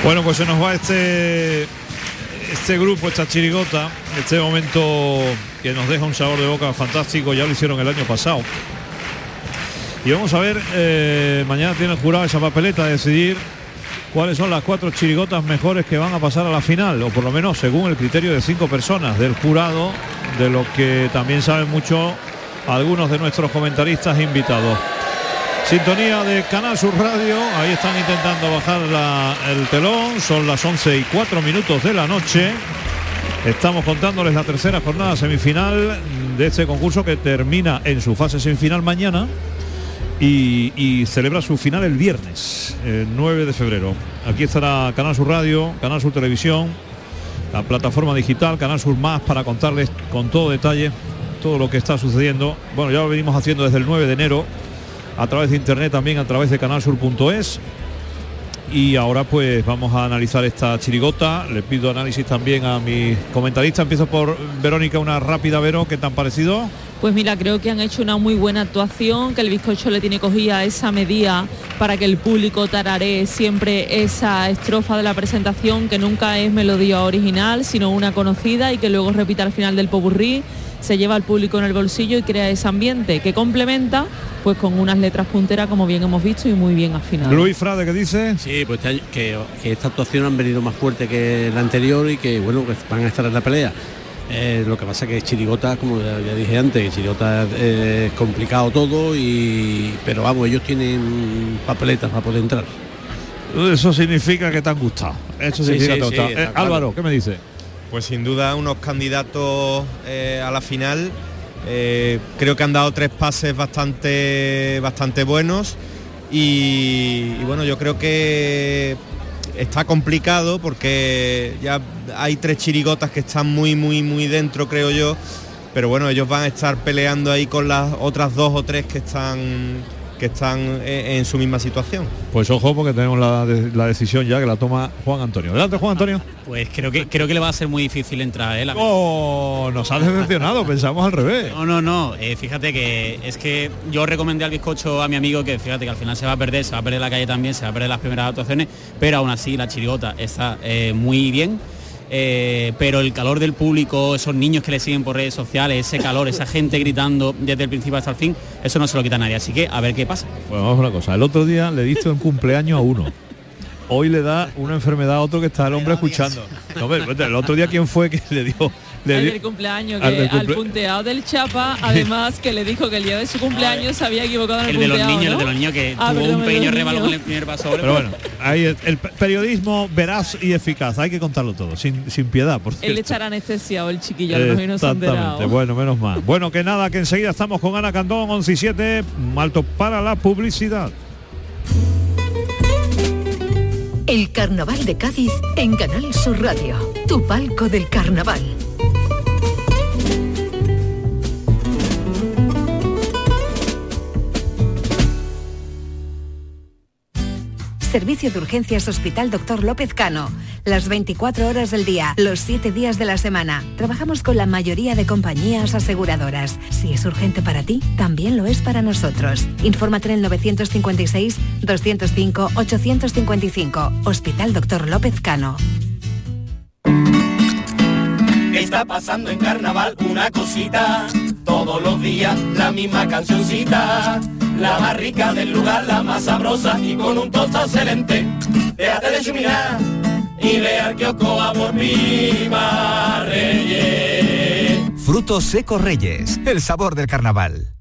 Bueno, pues se nos va este, este grupo, esta chirigota, este momento que nos deja un sabor de boca fantástico, ya lo hicieron el año pasado. Y vamos a ver, eh, mañana tiene el jurado esa papeleta de decidir cuáles son las cuatro chirigotas mejores que van a pasar a la final, o por lo menos según el criterio de cinco personas del jurado, de lo que también saben mucho algunos de nuestros comentaristas invitados. Sintonía de Canal Sur Radio, ahí están intentando bajar la, el telón, son las 11 y 4 minutos de la noche. Estamos contándoles la tercera jornada semifinal de este concurso que termina en su fase semifinal mañana y, celebra su final el viernes, el 9 de febrero. Aquí estará Canal Sur Radio, Canal Sur Televisión, la plataforma digital, Canal Sur Más, para contarles con todo detalle todo lo que está sucediendo. Bueno, ya lo venimos haciendo desde el 9 de enero a través de internet también, a través de canalsur.es. Y ahora pues vamos a analizar esta chirigota. Les pido análisis también a mis comentaristas. Empiezo por Verónica, una rápida Vero, ¿qué tan parecido? Pues mira, creo que han hecho una muy buena actuación, que el bizcocho le tiene cogida esa medida para que el público tararee siempre esa estrofa de la presentación, que nunca es melodía original, sino una conocida y que luego repita al final del popurrí se lleva al público en el bolsillo y crea ese ambiente que complementa pues con unas letras punteras como bien hemos visto y muy bien afinadas. Luis Frade, ¿qué dice? Sí, pues este año- que, que esta actuación han venido más fuerte que la anterior y que bueno, que van a estar en la pelea. Eh, lo que pasa es que Chirigota, como ya, ya dije antes, que Chirigota eh, es complicado todo, y pero vamos, ellos tienen papeletas para poder entrar. Eso significa que te han gustado. Eso Sí, significa sí, que te han sí, gustado. Eh, claro. Álvaro, ¿qué me dice? Pues sin duda unos candidatos eh, a la final. Eh, creo que han dado tres pases bastante, bastante buenos y, y bueno, yo creo que está complicado porque ya hay tres chirigotas que están muy, muy, muy dentro, creo yo. Pero bueno, ellos van a estar peleando ahí con las otras dos o tres que están que están eh, en su misma situación. Pues ojo, porque tenemos la, de- la decisión ya que la toma Juan Antonio. Adelante, Juan Antonio. Pues creo que creo que le va a ser muy difícil entrar, ¿eh? La- Oh, nos ha decepcionado, *laughs* pensamos al revés. No, no, no. eh, fíjate que es que yo recomendé al bizcocho a mi amigo que fíjate que al final se va a perder, se va a perder la calle también, se va a perder las primeras actuaciones, pero aún así la chirigota está eh, muy bien. Eh, pero el calor del público, esos niños que le siguen por redes sociales, ese calor, esa gente gritando desde el principio hasta el fin, eso no se lo quita nadie. Así que a ver qué pasa. Bueno, vamos a una cosa. El otro día le diste un cumpleaños a uno. Hoy le da una enfermedad a otro que está el hombre escuchando. No, el otro día quién fue que le dio. El del cumpleaños, al que al, punteado del Chapa, *laughs* además que le dijo que el día de su cumpleaños se había equivocado en el, El de los niños, el de los niños que Ah, tuvo perdón, un pequeño rebalo con el primer paso. Pero bueno, ahí es, el pe- periodismo veraz y eficaz. Hay que contarlo todo, sin, sin piedad, por Él estará anestesiado el chiquillo, Exactamente, enterado. bueno, menos mal. Bueno, que nada, que enseguida estamos con Ana Candón, 11 y 7, alto para la publicidad. El Carnaval de Cádiz en Canal Sur Radio. Tu palco del carnaval. Servicio de Urgencias Hospital Dr. López Cano. Las 24 horas del día, los 7 días de la semana. Trabajamos con la mayoría de compañías aseguradoras. Si es urgente para ti, también lo es para nosotros. Infórmate en el 955-205-855. Hospital Dr. López Cano. Está pasando en carnaval una cosita, todos los días la misma cancioncita, la más rica del lugar, la más sabrosa y con un tostado excelente. Déjate de chuminar y ve al kiosco a por mi Reyes. Frutos secos Reyes, el sabor del carnaval.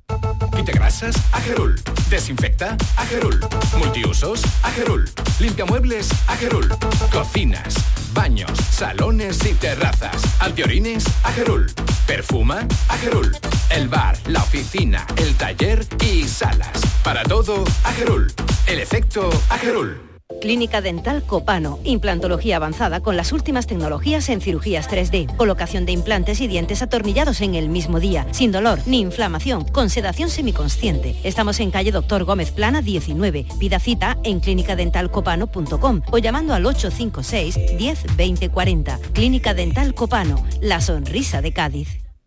Quita grasas, Agerul. Desinfecta, Agerul. Multiusos, Agerul. Limpia muebles, Agerul. Cocinas, baños, salones y terrazas. Antiorines, Agerul. Perfuma, Agerul. El bar, la oficina, el taller y salas. Para todo, Agerul. El efecto, Agerul. Clínica Dental Copano, implantología avanzada con las últimas tecnologías en cirugías 3D, colocación de implantes y dientes atornillados en el mismo día, sin dolor ni inflamación, con sedación semiconsciente. Estamos en calle Doctor Gómez Plana 19. Pida cita en clínicadentalcopano.com o llamando al 856 10 20 40. Clínica Dental Copano, la sonrisa de Cádiz.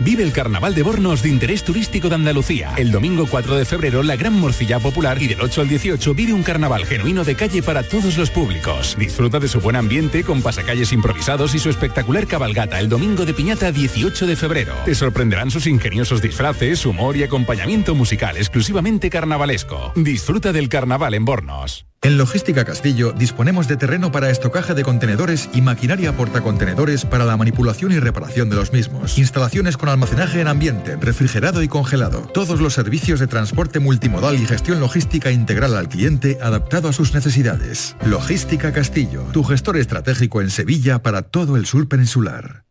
Vive el Carnaval de Bornos de interés turístico de Andalucía. El domingo 4 de febrero, la gran morcilla popular y del 8 al 18 vive un carnaval genuino de calle para todos los públicos. Disfruta de su buen ambiente con pasacalles improvisados y su espectacular cabalgata el domingo de piñata 18 de febrero. Te sorprenderán sus ingeniosos disfraces, humor y acompañamiento musical exclusivamente carnavalesco. Disfruta del carnaval en Bornos. En Logística Castillo disponemos de terreno para estocaje de contenedores y maquinaria portacontenedores para la manipulación y reparación de los mismos. Instalaciones con almacenaje en ambiente, refrigerado y congelado. Todos los servicios de transporte multimodal y gestión logística integral al cliente adaptado a sus necesidades. Logística Castillo, tu gestor estratégico en Sevilla para todo el sur peninsular.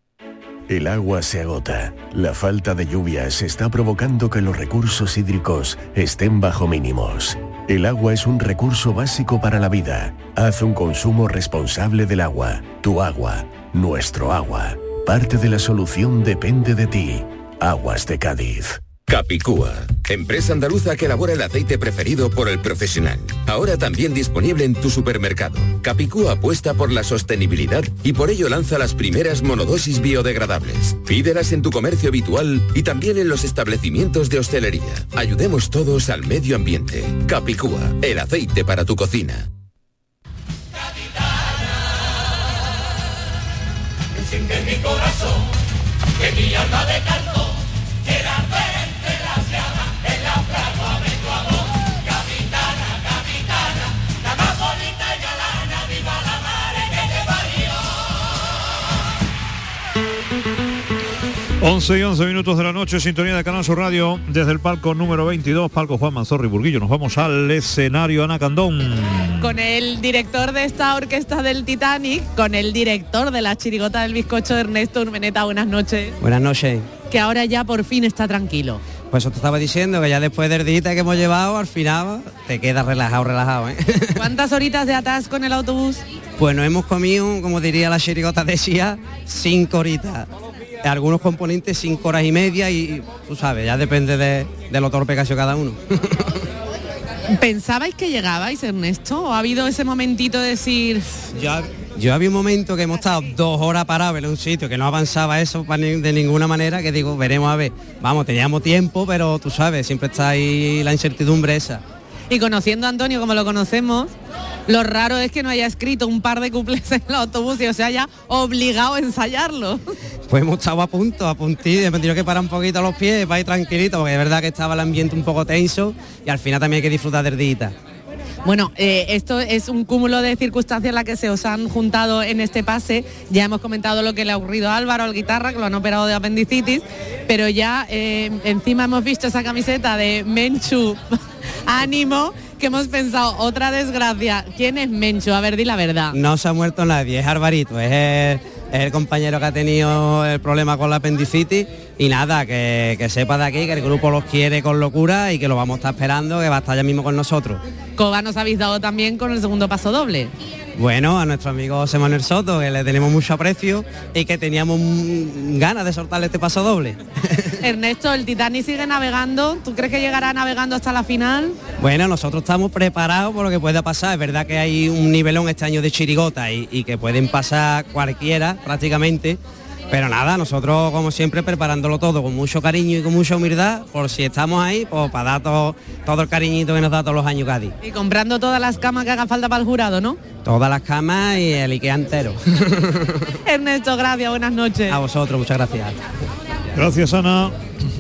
El agua se agota. La falta de lluvias está provocando que los recursos hídricos estén bajo mínimos. El agua es un recurso básico para la vida. Haz un consumo responsable del agua. Tu agua, nuestro agua. Parte de la solución depende de ti. Aguas de Cádiz. Capicúa, empresa andaluza que elabora el aceite preferido por el profesional. Ahora también disponible en tu supermercado. Capicúa apuesta por la sostenibilidad y por ello lanza las primeras monodosis biodegradables. Pídelas en tu comercio habitual y también en los establecimientos de hostelería. Ayudemos todos al medio ambiente. Capicúa, el aceite para tu cocina. Enciende mi corazón, que mi alma de cartón 11 y 11 minutos de la noche, sintonía de Canal Sur Radio, desde el palco número 22, palco Juan Manzorro y Burguillo. Nos vamos al escenario Ana Candón. Con el director de esta orquesta del Titanic, con el director de la chirigota del bizcocho, Ernesto Urmeneta. Buenas noches. Buenas noches. Que ahora ya por fin está tranquilo. Pues eso te estaba diciendo, que ya después del día que hemos llevado, al final te quedas relajado, relajado, ¿eh? *laughs* ¿Cuántas horitas de atasco en el autobús? Pues nos hemos comido, como diría la chirigota decía, cinco horitas. Algunos componentes cinco horas y media y tú sabes, ya depende de, de lo torpe que ha sido cada uno. *laughs* ¿Pensabais que llegabais, Ernesto? ¿O ha habido ese momentito de decir... Ya, yo había un momento que hemos estado dos horas parados en un sitio que no avanzaba eso de ninguna manera, que digo, veremos a ver. Vamos, teníamos tiempo, pero tú sabes, siempre está ahí la incertidumbre esa. Y conociendo a Antonio como lo conocemos, lo raro es que no haya escrito un par de cuplés en el autobús y o se haya obligado a ensayarlo. Pues hemos estado a punto, a puntito, hemos tenido que parar un poquito los pies para ir tranquilito, porque de verdad que estaba el ambiente un poco tenso y al final también hay que disfrutar del día. Bueno, eh, esto es un cúmulo de circunstancias las que se os han juntado en este pase. Ya hemos comentado lo que le ha ocurrido a Álvaro, al guitarra, que lo han operado de apendicitis, pero ya eh, encima hemos visto esa camiseta de Menchu, *laughs* ánimo, que hemos pensado, otra desgracia. ¿Quién es Menchu? A ver, di la verdad. No se ha muerto nadie, es Alvarito, es el, es el compañero que ha tenido el problema con la apendicitis y nada, que, que sepa de aquí que el grupo los quiere con locura y que lo vamos a estar esperando, que va a estar ya mismo con nosotros. Coba nos habéis dado también con el segundo paso doble. Bueno, a nuestro amigo José Manuel Soto, que le tenemos mucho aprecio y que teníamos ganas de soltarle este paso doble. *laughs* Ernesto, el Titanic sigue navegando. ¿Tú crees que llegará navegando hasta la final? Bueno, nosotros estamos preparados por lo que pueda pasar. Es verdad que hay un nivelón este año de chirigota y, y que pueden pasar cualquiera prácticamente. Pero nada, nosotros como siempre preparándolo todo con mucho cariño y con mucha humildad, por si estamos ahí, pues para dar todo, todo el cariñito que nos da todos los años Cádiz. Y comprando todas las camas que hagan falta para el jurado, ¿no? Todas las camas y el Ikea entero. *laughs* Ernesto, gracias, buenas noches. A vosotros, muchas gracias. Gracias Ana.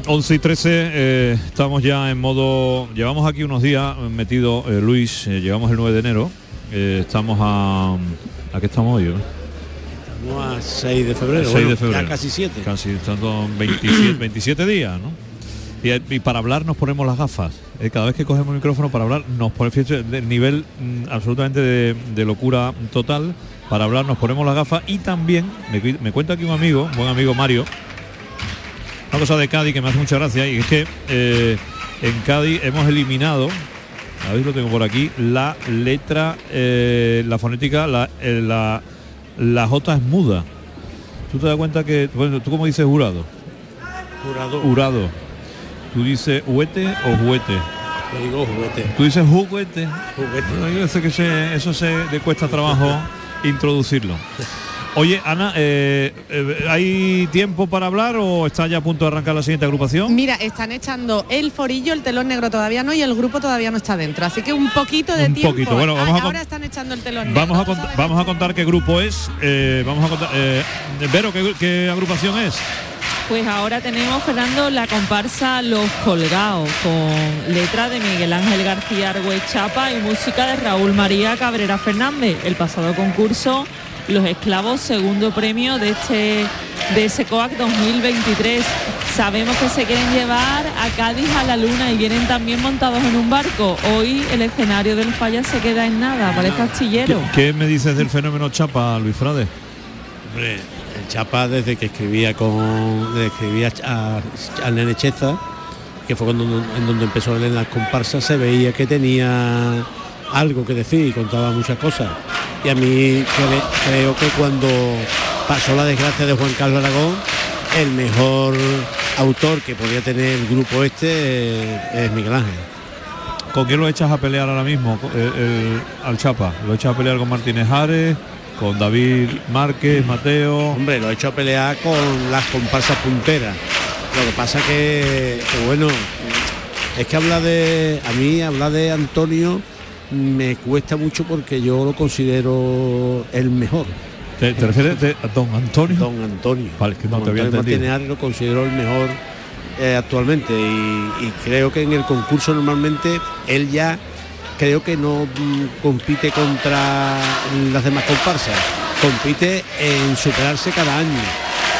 11 y 13, eh, estamos ya en modo, llevamos aquí unos días metido eh, Luis, eh, llegamos el 9 de enero, eh, estamos a, ¿a qué estamos hoy? Estamos a 6 de febrero, 6 bueno, de febrero. ya casi 7. Casi estando 27, 27 días, ¿no? Y, y para hablar nos ponemos las gafas. Eh, cada vez que cogemos el micrófono para hablar nos ponemos del nivel mm, absolutamente de, de locura total. Para hablar nos ponemos las gafas y también me, me cuenta aquí un amigo, un buen amigo Mario, una cosa de Cádiz que me hace mucha gracia y es que eh, en Cádiz hemos eliminado, a ver lo tengo por aquí, la letra, eh, la fonética, la, la, la J es muda. ¿Tú te das cuenta que, bueno, tú cómo dices jurado? Jurado. Jurado. ¿Tú dices huete o juguete? Yo digo juguete. ¿Tú dices juguete? Juguete. Yo sé que se- eso se le cuesta trabajo *laughs* introducirlo. Oye, Ana, eh, eh, ¿hay tiempo para hablar o está ya a punto de arrancar la siguiente agrupación? Mira, están echando el forillo, el telón negro todavía no y el grupo todavía no está dentro. Así que un poquito de Un tiempo. poquito. Bueno, vamos a Ahora están echando el telón negro. Vamos a, cont- vamos a contar qué grupo es. eh, vamos a contar. Eh, Vero, ¿qué, qué agrupación es? Pues ahora tenemos, Fernando, la comparsa Los Colgados, con letra de Miguel Ángel García Argüez Chapa y música de Raúl María Cabrera Fernández. El pasado concurso, Los Esclavos, segundo premio de este de SECOAC 2023. Sabemos que se quieren llevar a Cádiz a la luna y vienen también montados en un barco. Hoy el escenario del falla se queda en nada, parece ¿Qué, astillero. qué me dices del fenómeno Chapa, Luis Frade? Hombre, el Chapa desde que escribía con desde que escribía a, a Nene Cheza, que fue cuando, en donde empezó leer las comparsas, se veía que tenía algo que decir y contaba muchas cosas. Y a mí cre- creo que cuando pasó la desgracia de Juan Carlos Aragón, el mejor autor que podía tener el grupo este eh, es Miguel Ángel. ¿Con quién lo echas a pelear ahora mismo? El- el- al Chapa. ¿Lo echas a pelear con Martínez Ares? ¿Con David Márquez, Mateo? Hombre, lo he hecho a pelear con las comparsas punteras. Lo que pasa que, que bueno, es que habla de. A mí hablar de Antonio me cuesta mucho porque yo lo considero el mejor. ¿Te, te refieres de a Don Antonio? Don Antonio. Vale, que no Don te había Antonio entendido. Martínez lo considero el mejor eh, actualmente y, y creo que en el concurso normalmente él ya creo que no mm, compite contra las demás comparsas, compite en superarse cada año.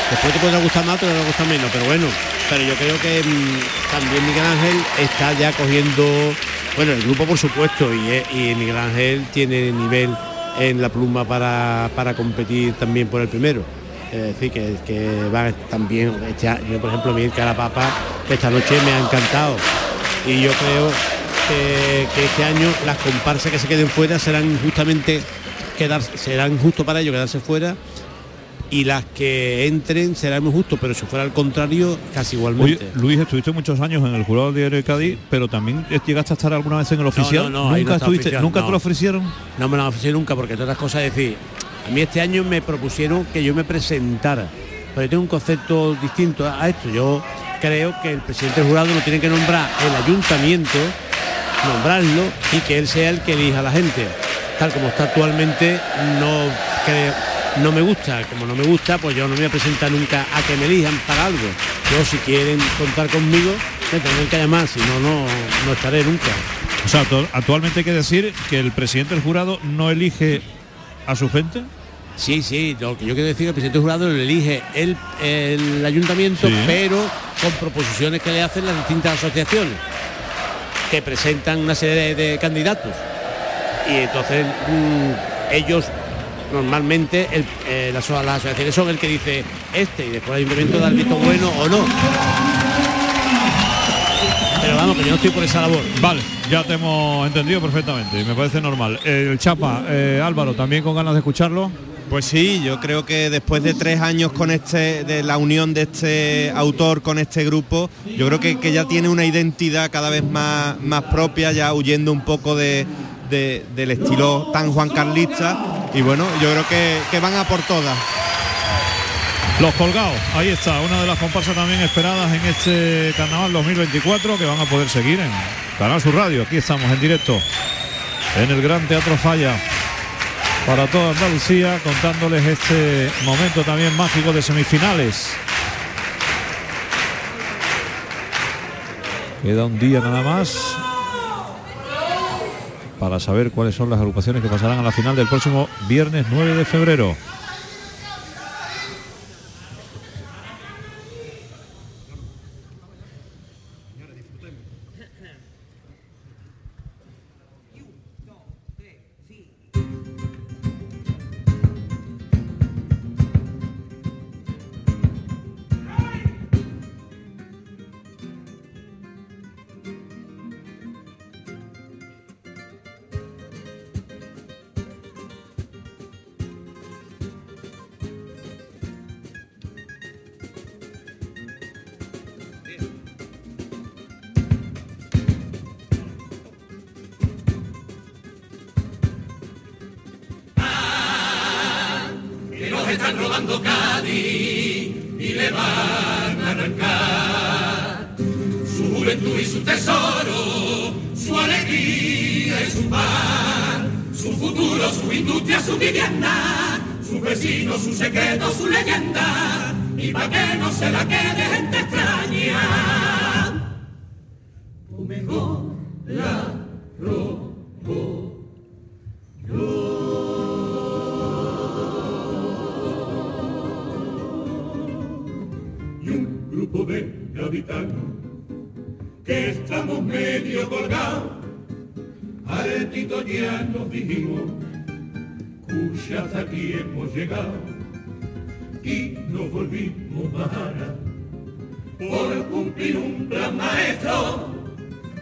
Después te podrá gustar más, te podrá gustar menos, pero bueno, pero yo creo que mm, también Miguel Ángel está ya cogiendo, bueno, el grupo por supuesto, y, eh, y Miguel Ángel tiene nivel en la pluma para, para competir también por el primero. Es decir, que, que va también, este yo por ejemplo, mi Carapapa, esta noche me ha encantado. Y yo creo que, que este año las comparsas que se queden fuera serán justamente quedar, serán justo para ellos quedarse fuera y las que entren serán muy justos, pero si fuera al contrario, casi Oye, igualmente. Luis, estuviste muchos años en el jurado diario de Cádiz, pero también llegaste a estar alguna vez en el oficial. No, no, nunca no está estuviste, oficial, nunca te lo ofrecieron. No me lo ofrecido nunca, porque entre otras cosas es decir, a mí este año me propusieron que yo me presentara, pero yo tengo un concepto distinto a esto. Yo creo que el presidente del jurado lo tiene que nombrar el ayuntamiento, nombrarlo y que él sea el que elija a la gente. Tal como está actualmente, no creo, no me gusta. Como no me gusta, pues yo no me voy a presentar nunca a que me elijan para algo. Yo si quieren contar conmigo, me tendrán que llamar, si no, no, no estaré nunca. O sea, actualmente hay que decir que el presidente del jurado no elige a su gente. Sí, sí, lo que yo quiero decir es que el presidente del jurado lo elige el, el ayuntamiento, Sí. pero con proposiciones que le hacen las distintas asociaciones, que presentan una serie de, de candidatos. Y entonces mm, ellos normalmente el- eh, las, las asociaciones son el que dice este y después el ayuntamiento da el visto bueno o no. Pero vamos, que yo no estoy por esa labor. Vale, ya te hemos entendido perfectamente y me parece normal. El Chapa, eh, Álvaro, también con ganas de escucharlo. Pues sí, yo creo que después de tres años con este, de la unión de este autor con este grupo, yo creo que, que ya tiene una identidad cada vez más, más propia, ya huyendo un poco de, de- del estilo tan Juan Carlista. Y bueno, yo creo que, que van a por todas. Los colgados, ahí está, una de las comparsas también esperadas en este carnaval 2024 que van a poder seguir en Canal Sur Radio. Aquí estamos en directo en el Gran Teatro Falla para toda Andalucía contándoles este momento también mágico de semifinales. Queda un día nada más para saber cuáles son las agrupaciones que pasarán a la final del próximo viernes 9 de febrero. Están robando Cádiz y le van a arrancar su juventud y su tesoro, su alegría y su paz, su futuro, su industria, su vivienda, su vecino, su secreto, su leyenda, y para que no se la quede gente extraña. Que estamos medio colgados. Aretito ya nos dijimos, escucha hasta aquí hemos llegado. y nos volvimos vara por cumplir un plan maestro.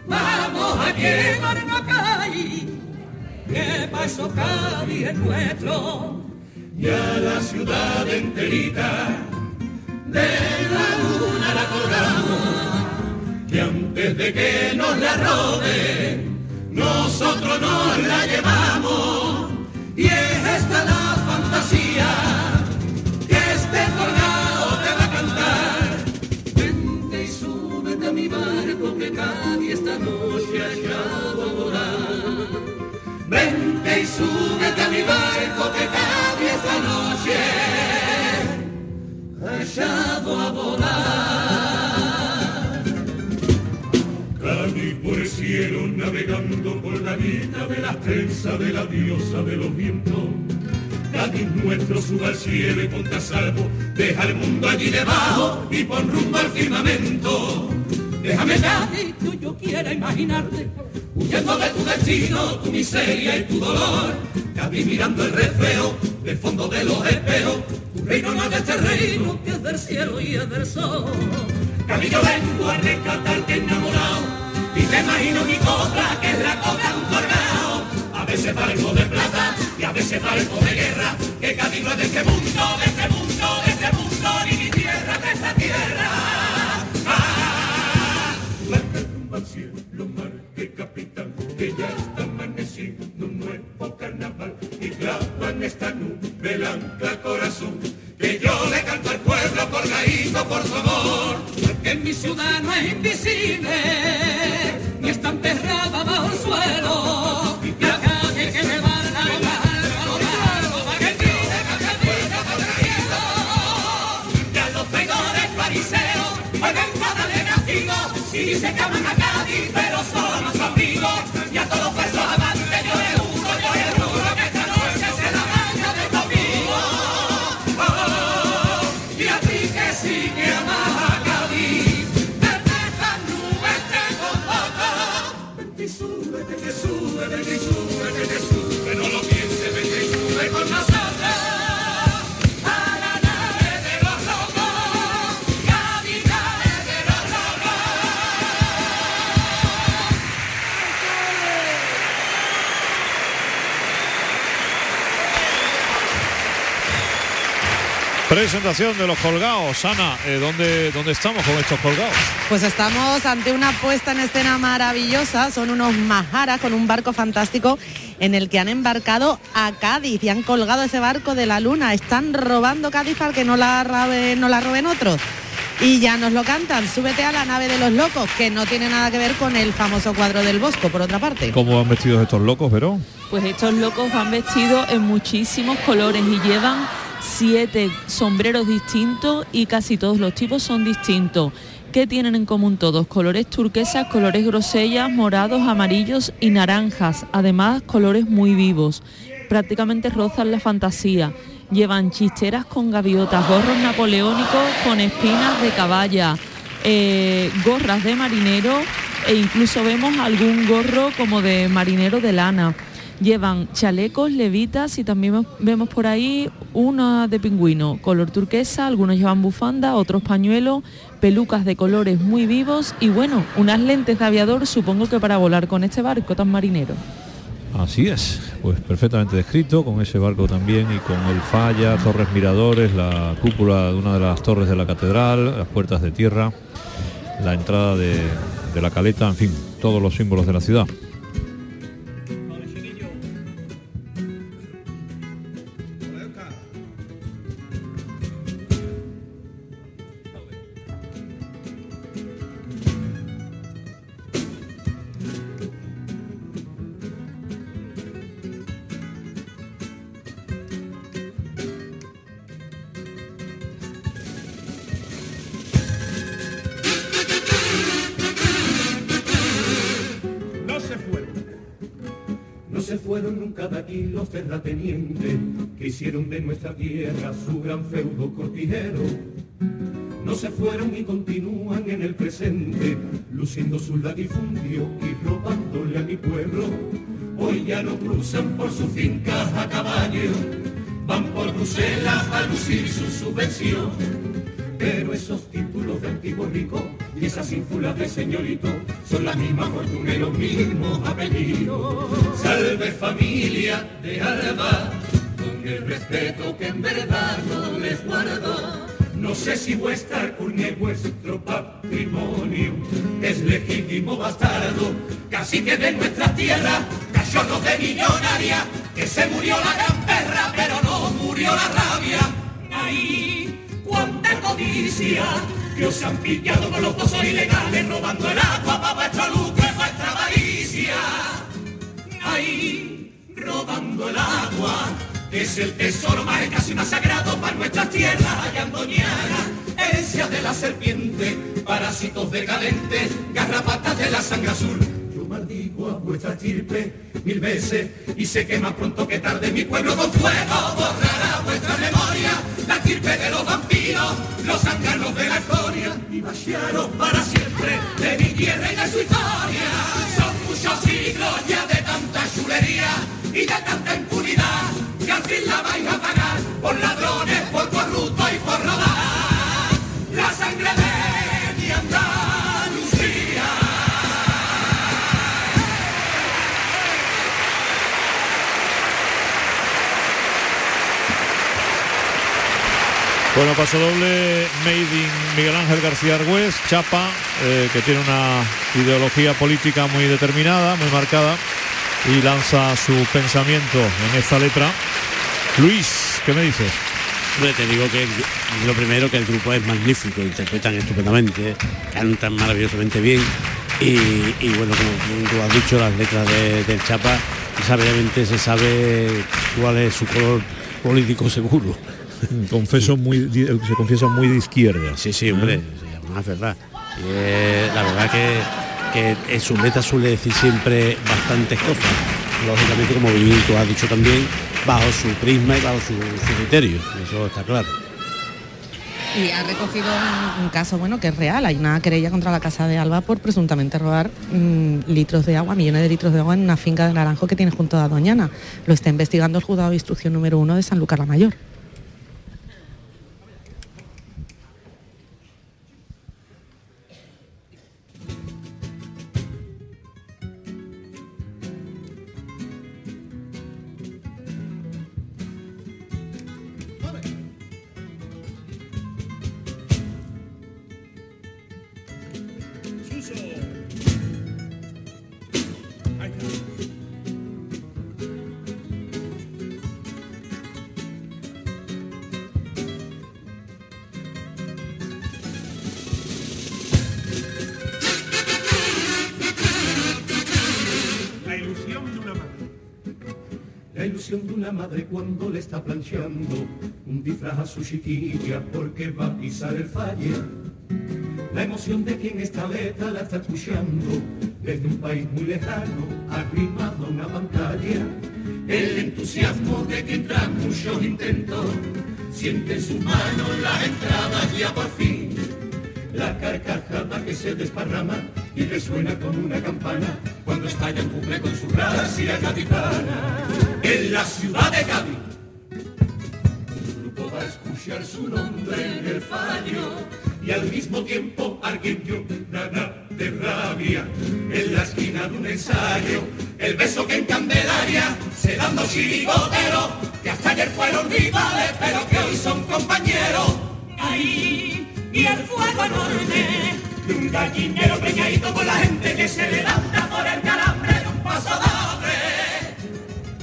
Vamos a llevar una calle, que pasó Cádiz es nuestro, y a la ciudad enterita de la luna la colgamos, y antes de que nos la roben, nosotros nos la llevamos, y es esta la fantasía que este colgado te va a cantar. Vente y súbete a mi barco que Cádiz esta noche ha echado a volar. Vente y súbete a mi barco que Cádiz esta noche ha echado a volar. Navegando por la vida de la trenza de la diosa de los vientos. Cádiz nuestro suba al cielo y ponte salvo, deja el mundo allí debajo y pon rumbo al firmamento. Déjame Cádiz, tú yo quiera imaginarte, huyendo de tu destino, tu miseria y tu dolor. Cádiz mirando el reflejo del fondo de los espejos, tu reino no es de este reino, que es del cielo y es del sol. Cádiz yo vengo a rescatarte enamorado, y te imagino mi cobra, que es la cobra un colgado. A veces barco de plata y a veces barco de guerra, que Cádiz no es de este mundo, de este mundo, de este mundo, ni mi tierra, de esta tierra. Ah, blanca tumba al cielo, mar, que capitán, que ya está amaneciendo un nuevo carnaval, y clavan esta nube el ancla corazón, que yo le canto al pueblo colgadito por su amor, en mi ciudad no es invisible, ni está enterrada bajo el suelo, la calle que me va a Cádiz, pero solo a su amigo, y a todos los Presentación de los colgados. Ana, eh, ¿dónde, ¿dónde estamos con estos colgados? Pues estamos ante una puesta en escena maravillosa. Son unos majaras con un barco fantástico en el que han embarcado a Cádiz y han colgado ese barco de la luna. Están robando Cádiz para que no la, roben, no la roben otros. Y ya nos lo cantan, súbete a la nave de los locos, que no tiene nada que ver con el famoso cuadro del Bosco, por otra parte. ¿Cómo han vestido estos locos, Verón? Pues estos locos van vestidos en muchísimos colores y llevan siete sombreros distintos y casi todos los tipos son distintos. ¿Qué tienen en común todos? Colores turquesas, colores grosellas, morados, amarillos y naranjas. Además, colores muy vivos. Prácticamente rozan la fantasía. Llevan chisteras con gaviotas, gorros napoleónicos con espinas de caballa, eh, gorras de marinero e incluso vemos algún gorro como de marinero de lana. Llevan chalecos, levitas y también vemos por ahí una de pingüino, color turquesa, algunos llevan bufanda, otros pañuelos, pelucas de colores muy vivos y bueno, unas lentes de aviador supongo que para volar con este barco tan marinero. Así es, pues perfectamente descrito, con ese barco también y con el falla, torres miradores, la cúpula de una de las torres de la catedral, las puertas de tierra, la entrada de, de la caleta, en fin, todos los símbolos de la ciudad. Su latifundio y robándole a mi pueblo. Hoy ya no cruzan por sus fincas a caballo, van por Bruselas a lucir su subvención. Pero esos títulos de antiguo rico y esas ínfulas de señorito son la misma fortuna y los mismos apellidos. Salve familia de Alba, con el respeto que en verdad no les guardo. No sé si vuestra cuña y vuestro es legítimo bastardo, casi que de nuestra tierra, cachorros de millonaria, que se murió la gran perra, pero no murió la rabia. Ahí, cuánta codicia, que os han pillado con los pozos ilegales, robando el agua para vuestro lucro y vuestra avaricia. Ahí, robando el agua, es el tesoro más escaso y más sagrado para nuestras tierras allandoñanas. De la serpiente, parásitos decadentes, garrapatas de la sangre azul. Yo maldigo a vuestra estirpe mil veces y sé que más pronto que tarde mi pueblo con fuego borrará vuestra memoria. La estirpe de los vampiros, los zánganos de la historia y vaciaros para siempre de mi tierra y de su historia. Son muchos siglos ya paso doble Made in Miguel Ángel García Argüés, Chapa, eh, que tiene una ideología política muy determinada, muy marcada, y lanza su pensamiento en esta letra. Luis, ¿qué me dices? Te digo que lo primero que el grupo es magnífico, interpretan estupendamente, cantan maravillosamente bien y, y bueno, como tú has dicho, las letras de- del Chapa, sabiamente se sabe cuál es su color político seguro. *laughs* Confeso muy, se confiesa muy de izquierda. Sí, sí, hombre, sí, además es verdad. Y, eh, la verdad que, que en sus letras suele decir siempre bastantes cosas. Lógicamente, como bien tú has dicho también, bajo su prisma y bajo su, su criterio, eso está claro. Y ha recogido un, un caso bueno que es real. Hay una querella contra la casa de Alba por presuntamente robar mm, litros de agua, millones de litros de agua en una finca de naranjo que tiene junto a Doñana. Lo está investigando el juzgado de instrucción número uno de Sanlúcar la Mayor. Una madre cuando le está planchando un disfraz a su chiquilla porque va a pisar el falle. La emoción de quien esta letra la está escuchando desde un país muy lejano, arrimado a una pantalla. El entusiasmo de quien tras muchos intentos siente en sus manos las entradas ya por fin. La carcajada que se desparrama y resuena como una campana cuando estalla el bucle con su gracia gaditana. En la ciudad de Cádiz, un grupo va a escuchar su nombre en el fallo y al mismo tiempo alguien dio nada de rabia en la esquina de un ensayo. El beso que en Candelaria se dando chirigotero que hasta ayer fueron rivales pero que hoy son compañeros. Ahí y el fuego enorme de un gallinero peñadito con la gente que se levanta por el calambre de un paso doble.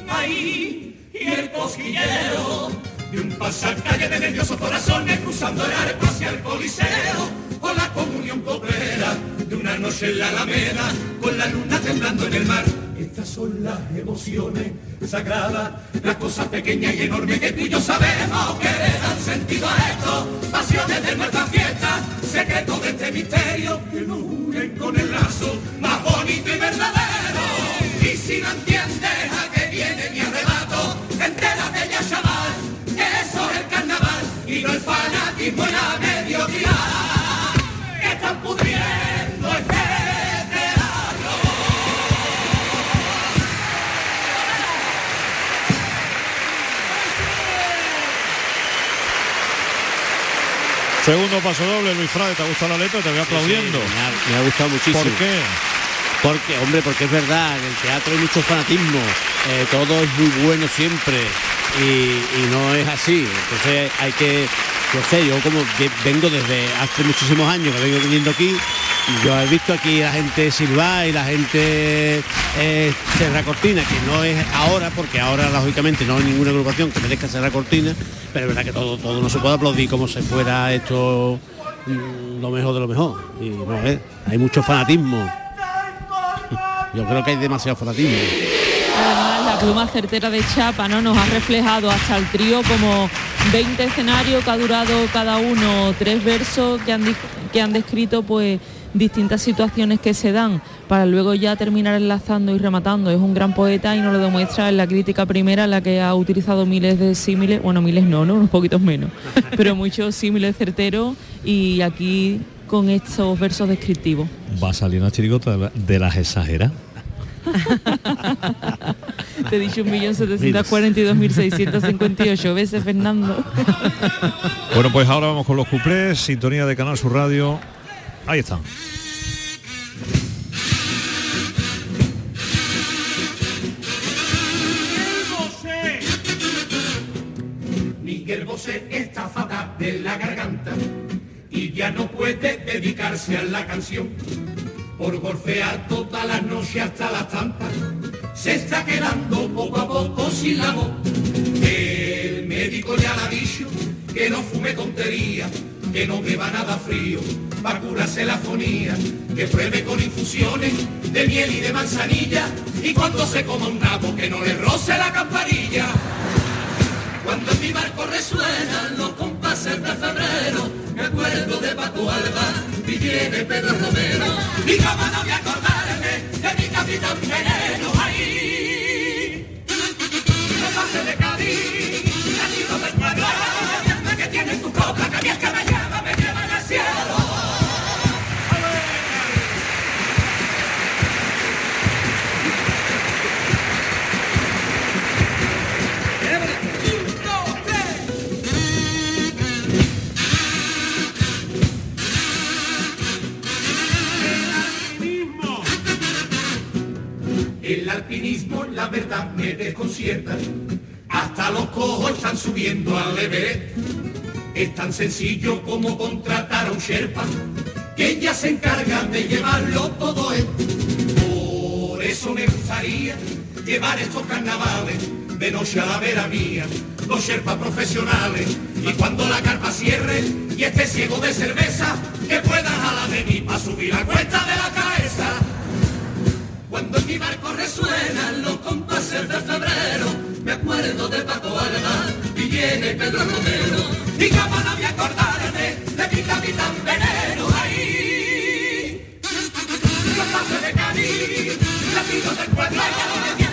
Ahí y el cosquillero de un pasacalle de nerviosos corazones cruzando el arco hacia el coliseo o la comunión pobrera de una noche en la alameda con la luna temblando en el mar. Estas son las emociones sagradas, las cosas pequeñas y enormes que tú y yo sabemos que le dan sentido a esto. Pasiones de nuestra fiesta, secretos de este misterio que nos unen con el lazo más bonito y verdadero. Y si no entiendes gente la bella chaval, que eso es el carnaval y no el fanatismo y la mediocridad que están pudriendo el. Segundo paso doble, Luis Frade, ¿te gusta la letra? Te voy aplaudiendo. Me, ha, me ha gustado muchísimo. ¿Por qué? Porque, hombre, porque es verdad, en el teatro hay mucho fanatismo, eh, todo es muy bueno siempre y, no es así. Entonces hay que, yo sé, yo como vengo desde hace muchísimos años que vengo viniendo aquí, yo he visto aquí la gente silbar y la gente eh, cerrar cortina, que no es ahora, porque ahora lógicamente no hay ninguna agrupación que merezca cerrar cortina, pero es verdad que todo, todo no se puede aplaudir como si fuera esto mm, lo mejor de lo mejor. Y no es, hay mucho fanatismo. Yo creo que hay demasiado fanatismo. Además, la pluma certera de Chapa ¿no? nos ha reflejado hasta el trío como 20 escenarios que ha durado cada uno tres versos que han, que han descrito pues distintas situaciones que se dan para luego ya terminar enlazando y rematando. Es un gran poeta y nos lo demuestra en la crítica primera en la que ha utilizado miles de símiles, bueno miles no, ¿no? unos poquitos menos, *laughs* pero muchos símiles certeros y aquí con estos versos descriptivos. Va a salir una chirigota de las exageras. *laughs* Te he dicho un millón setecientos cuarenta y dos mil seiscientos cincuenta y ocho veces, Fernando. *laughs* Bueno, pues ahora vamos con los cuplés, sintonía de Canal Sur Radio. Ahí están. Miguel Bosé está fatal de la garganta y ya no puede dedicarse a la canción. Por golfear toda la noche hasta las tantas, se está quedando poco a poco sin la voz. El médico ya le ha dicho que no fume tontería, que no beba nada frío, va a curarse la fonía, que pruebe con infusiones de miel y de manzanilla, y cuando se coma un nabo que no le roce la campanilla. Cuando en mi barco resuenan los compases de febrero, me acuerdo de Paco Alba y viene Pedro Romero. Y cómo no voy a acordarme de mi capitán veneno ahí. Los pases de Cádiz, nacido del pueblo, la que tiene en tu copa, que a mí la verdad, me desconcierta. Hasta los cojos están subiendo al Everest. Es tan sencillo como contratar a un Sherpa, que ella se encarga de llevarlo todo él. Por eso me gustaría llevar estos carnavales de noche a la vera mía, los Sherpas profesionales. Y cuando la carpa cierre y esté ciego de cerveza, que pueda jalar de mí para subir la cuesta de la cabeza. Cuando en mi barco resuenan los compases de febrero, me acuerdo de Paco Alba y viene Pedro Romero. Y cómo no voy a acordarme de mi capitán veneno ahí. Los pases de Cádiz, latidos del pueblo,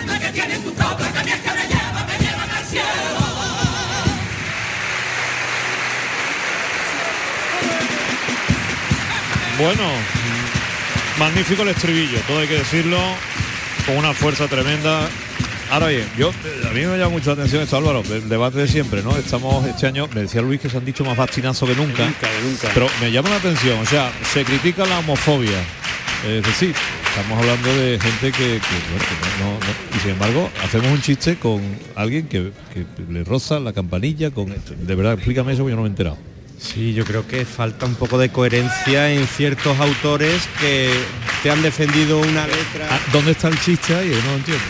la que tiene tu copa, que es que me lleva, me llevan al cielo. Bueno, magnífico el estribillo, todo hay que decirlo, con una fuerza tremenda. Ahora bien, yo a mí me llama mucho la atención esto, Álvaro, el debate de siempre, ¿no? Estamos este año, me decía Luis que se han dicho más bastinazo que nunca, pero me llama la atención, o sea, se critica la homofobia, es decir, estamos hablando de gente que, que, bueno, que no- no- no- y sin embargo hacemos un chiste con alguien que, que le roza la campanilla con esto. De verdad, explícame eso, porque yo no me he enterado. Sí, yo creo que falta un poco de coherencia en ciertos autores que te han defendido una letra. Ah, ¿Dónde está el chiste ahí? No lo entiendo.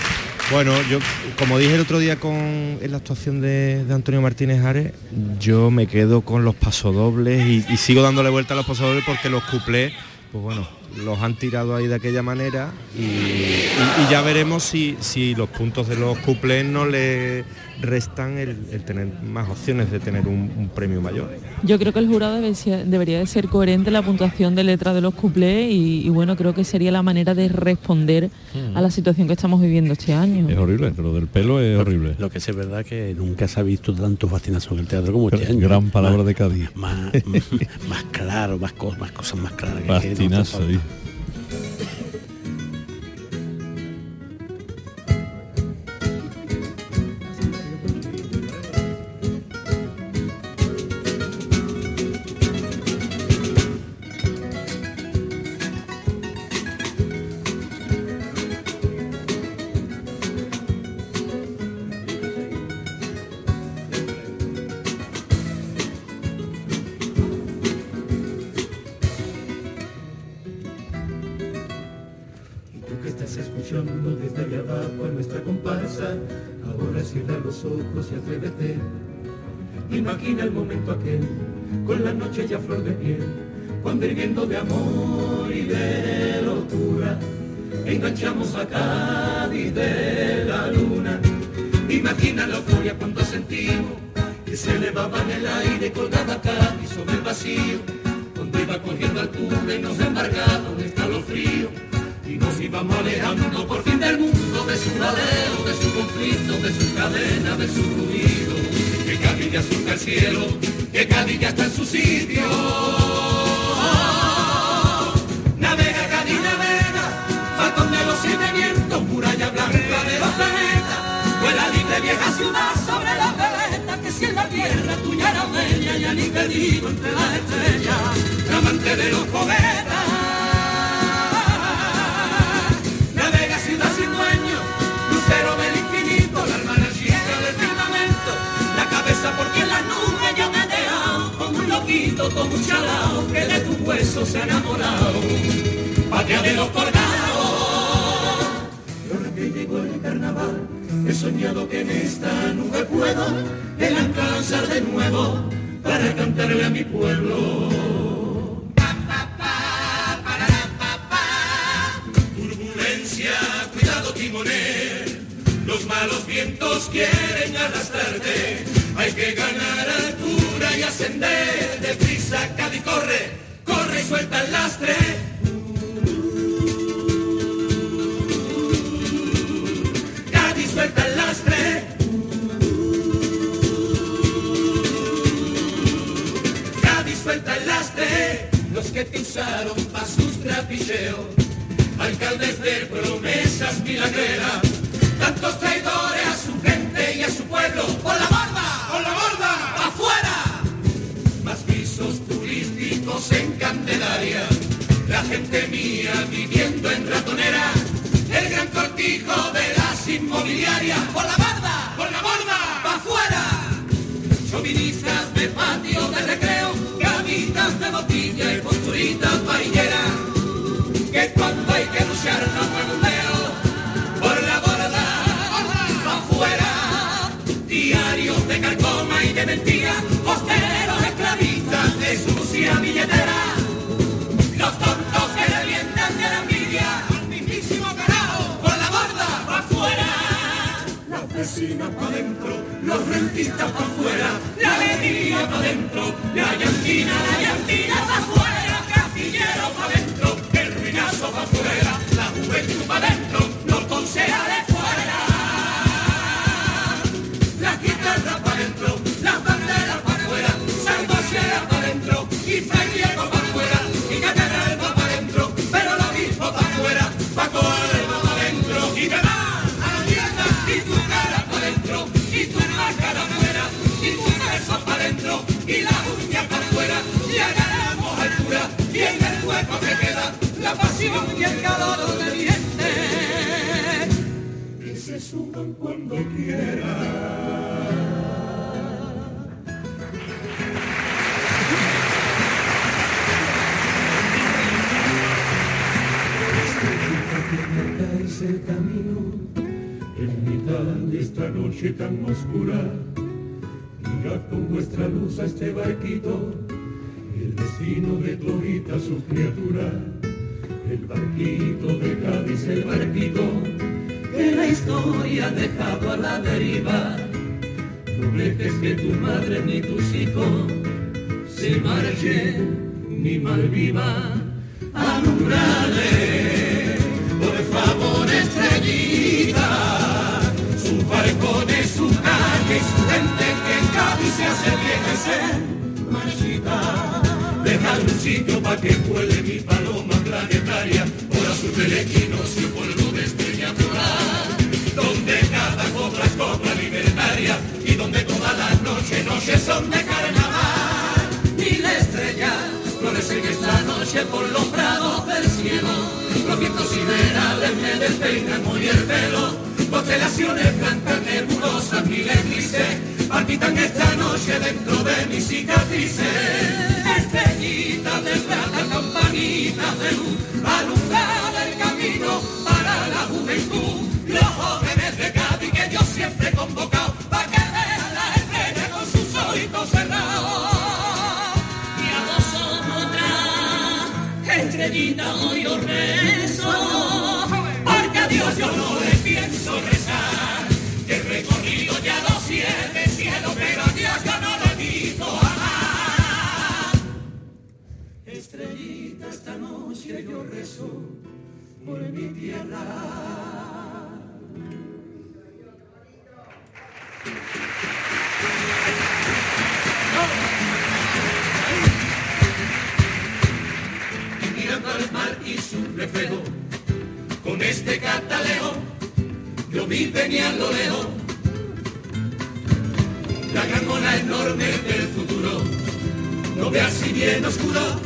Bueno, yo como dije el otro día con en la actuación de, de Antonio Martínez Ares, yo me quedo con los pasodobles y, y sigo dándole vuelta a los pasodobles porque los cuplés, pues bueno, los han tirado ahí de aquella manera y, y- y ya veremos si, si los puntos de los cuplés no le restan el, el tener más opciones de tener un, un premio mayor. Yo creo que el jurado debe ser- debería de ser coherente en la puntuación de letra de los cuplés y, y bueno, creo que sería la manera de responder a la situación que estamos viviendo este año. Es horrible, lo del pelo es horrible. Lo que sí es verdad que nunca se ha visto tanto fascinación en el teatro como este año. Gran palabra Más- de Cádiz. Más, *laughs* más claro, más, cosas, más cosas más claras. que- que no Thank you. Gente mía viviendo en ratonera. El gran cortijo de las inmobiliarias. ¡Por la borda! ¡Por la borda! ¡Pa' afuera! Chauvinistas de patio de recreo. Gavitas de botilla y posturitas varilleras. Que cuando hay que luchar no dedo. Por la borda, pa' afuera. Diarios de carcoma y de mentira. Las vecinas pa' dentro. Los rentistas pa' afuera. La alegría pa' dentro. La llantina, la llantina pa' afuera. Castillero pa' dentro. El ruinazo pa' afuera. La juventud pa' dentro. Los concejales pasión y el calor de mi gente. Que se suban cuando quieran. el camino en mitad de esta noche tan oscura. Guiad con vuestra luz a este barquito, el destino de todita su criatura. El barquito de Cádiz, el barquito que la historia ha dejado a la deriva. No dejes que tu madre ni tus hijos se marchen ni malviva. Alumbrale, por favor, estrellita, sus balcones, su calle su gente que en Cádiz se hace vieja y marchita. Dejar un sitio para que vuele mi paloma planetaria, por azul del equinoccio, polvo de estrella polar, donde cada copla es copla libertaria y donde todas las noches, noches son de carnaval. Y la estrella florece en esta noche por los prados del cielo, los vientos siderales me despeinan muy el pelo, constelaciones blancas nebulosas, miles grises, palpitan esta noche dentro de mis cicatrices estrellita desgrana campanita de luz, alumbrada el camino para la juventud, los jóvenes de Cádiz que yo siempre he convocado, para que vean la estrella con sus ojitos cerrados. Y a vosotras, estrellita, hoy os rezo, porque a Dios yo no esta noche yo rezo por mi tierra. mirando al mar y su reflejo. Con este cataleo, yo vi venir lo lejos la gangona enorme del futuro. No veas si bien oscuro.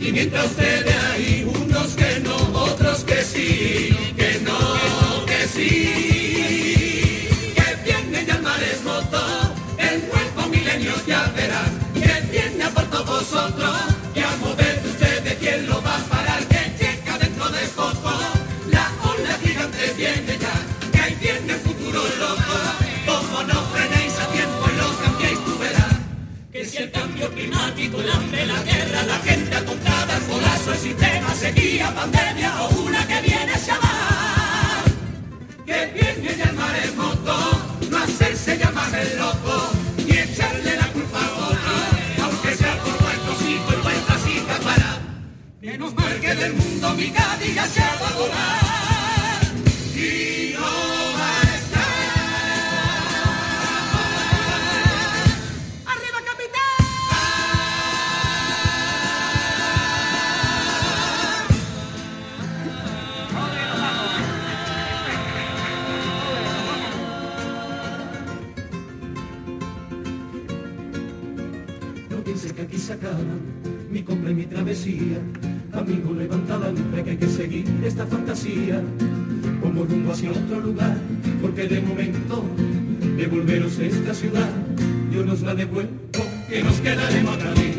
Y mientras ustedes hay unos que no, otros que sí, que no, que sí. Que viene ya el maremoto, el nuevo milenio ya verán. Que viene a por todos vosotros, la guerra, la gente atontada, el colapso, el sistema, sequía, pandemia o una que viene a llamar. Que viene ya el maremoto, no hacerse llamar el loco, ni echarle la culpa a otro, aunque sea por hijos y hijas para. Menos mal que del mundo mi ya se va a. mi compra y mi travesía. Amigo, levanta la que hay que seguir esta fantasía. Como rumbo hacia otro lugar, porque de momento devolveros esta ciudad. Yo nos la devuelvo, que nos quedaremos aquí